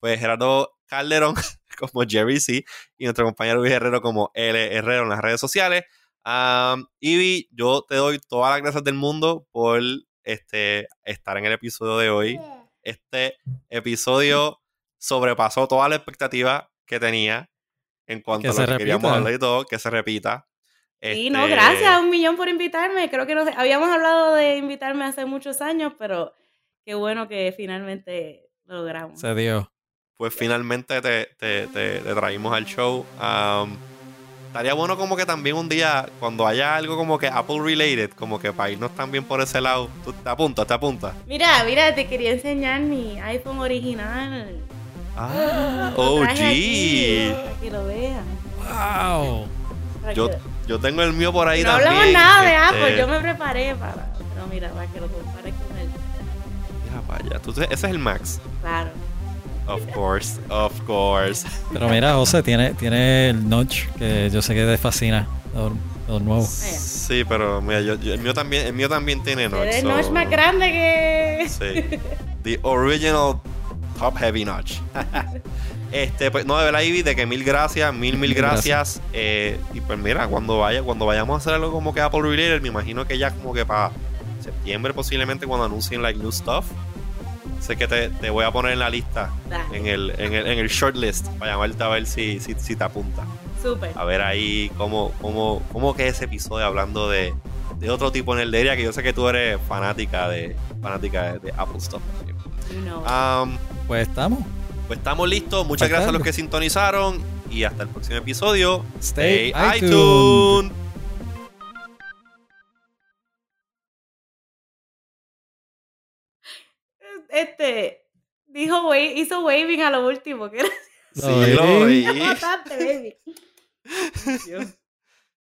pues Gerardo Calderón [laughs] como Jerry sí. Y nuestro compañero Luis Herrero como L Herrero en las redes sociales. Um, Ivy, yo te doy todas las gracias del mundo por este, estar en el episodio de hoy. Este episodio sobrepasó todas las expectativas que tenía en cuanto Que a lo que queríamos hablar y todo, que se repita. Y no, Este, gracias un millón por invitarme. Creo que no sé, habíamos hablado de invitarme hace muchos años, pero qué bueno que finalmente lo logramos. Se dio. Pues finalmente te, te, te- te traímos al show. Um, estaría bueno como que también un día, cuando haya algo como que Apple related, como que para irnos también por ese lado, tú te apuntas, te apuntas. Mira, mira, te quería enseñar mi iPhone original. Ah, Lo OG. aquí, Para que lo vean. ¡Wow! Yo, que- yo tengo el mío por ahí no también. hablamos nada de este, Apple, yo me preparé para. Pero mira, para que lo compares con él. mira para allá. Tú- ese es el Max. Claro. Of course, of course. Pero mira, José, tiene, tiene el notch que yo sé que te fascina. Lo, nuevo. Sí, pero mira, yo, yo- el mío también, el mío también tiene notch. So- notch más grande que. Sí. The original top heavy notch. [laughs] este, pues no, de verdad, Ivy, de que mil gracias, mil, mil gracias. Eh, y pues mira, cuando vaya, cuando vayamos a hacer algo como que Apple Related, me imagino que ya como que para septiembre posiblemente cuando anuncien like new stuff. Sé que te, te voy a poner en la lista, Dale, en el, en el, en el shortlist, para llamarte a ver si, si, si te apunta. Súper. A ver ahí cómo, cómo, cómo que ese episodio hablando de, de otro tipo en el de que yo sé que tú eres fanática de fanática de, de Apple Stuff. Um, Pues estamos. pues estamos listos. Muchas Falta gracias a los que sintonizaron. Y hasta el próximo episodio. Stay Stay iTunes. Este. Dijo, wa- hizo waving a lo último, que era Lo Sí, lo [laughs] vi. bastante, baby. Dios.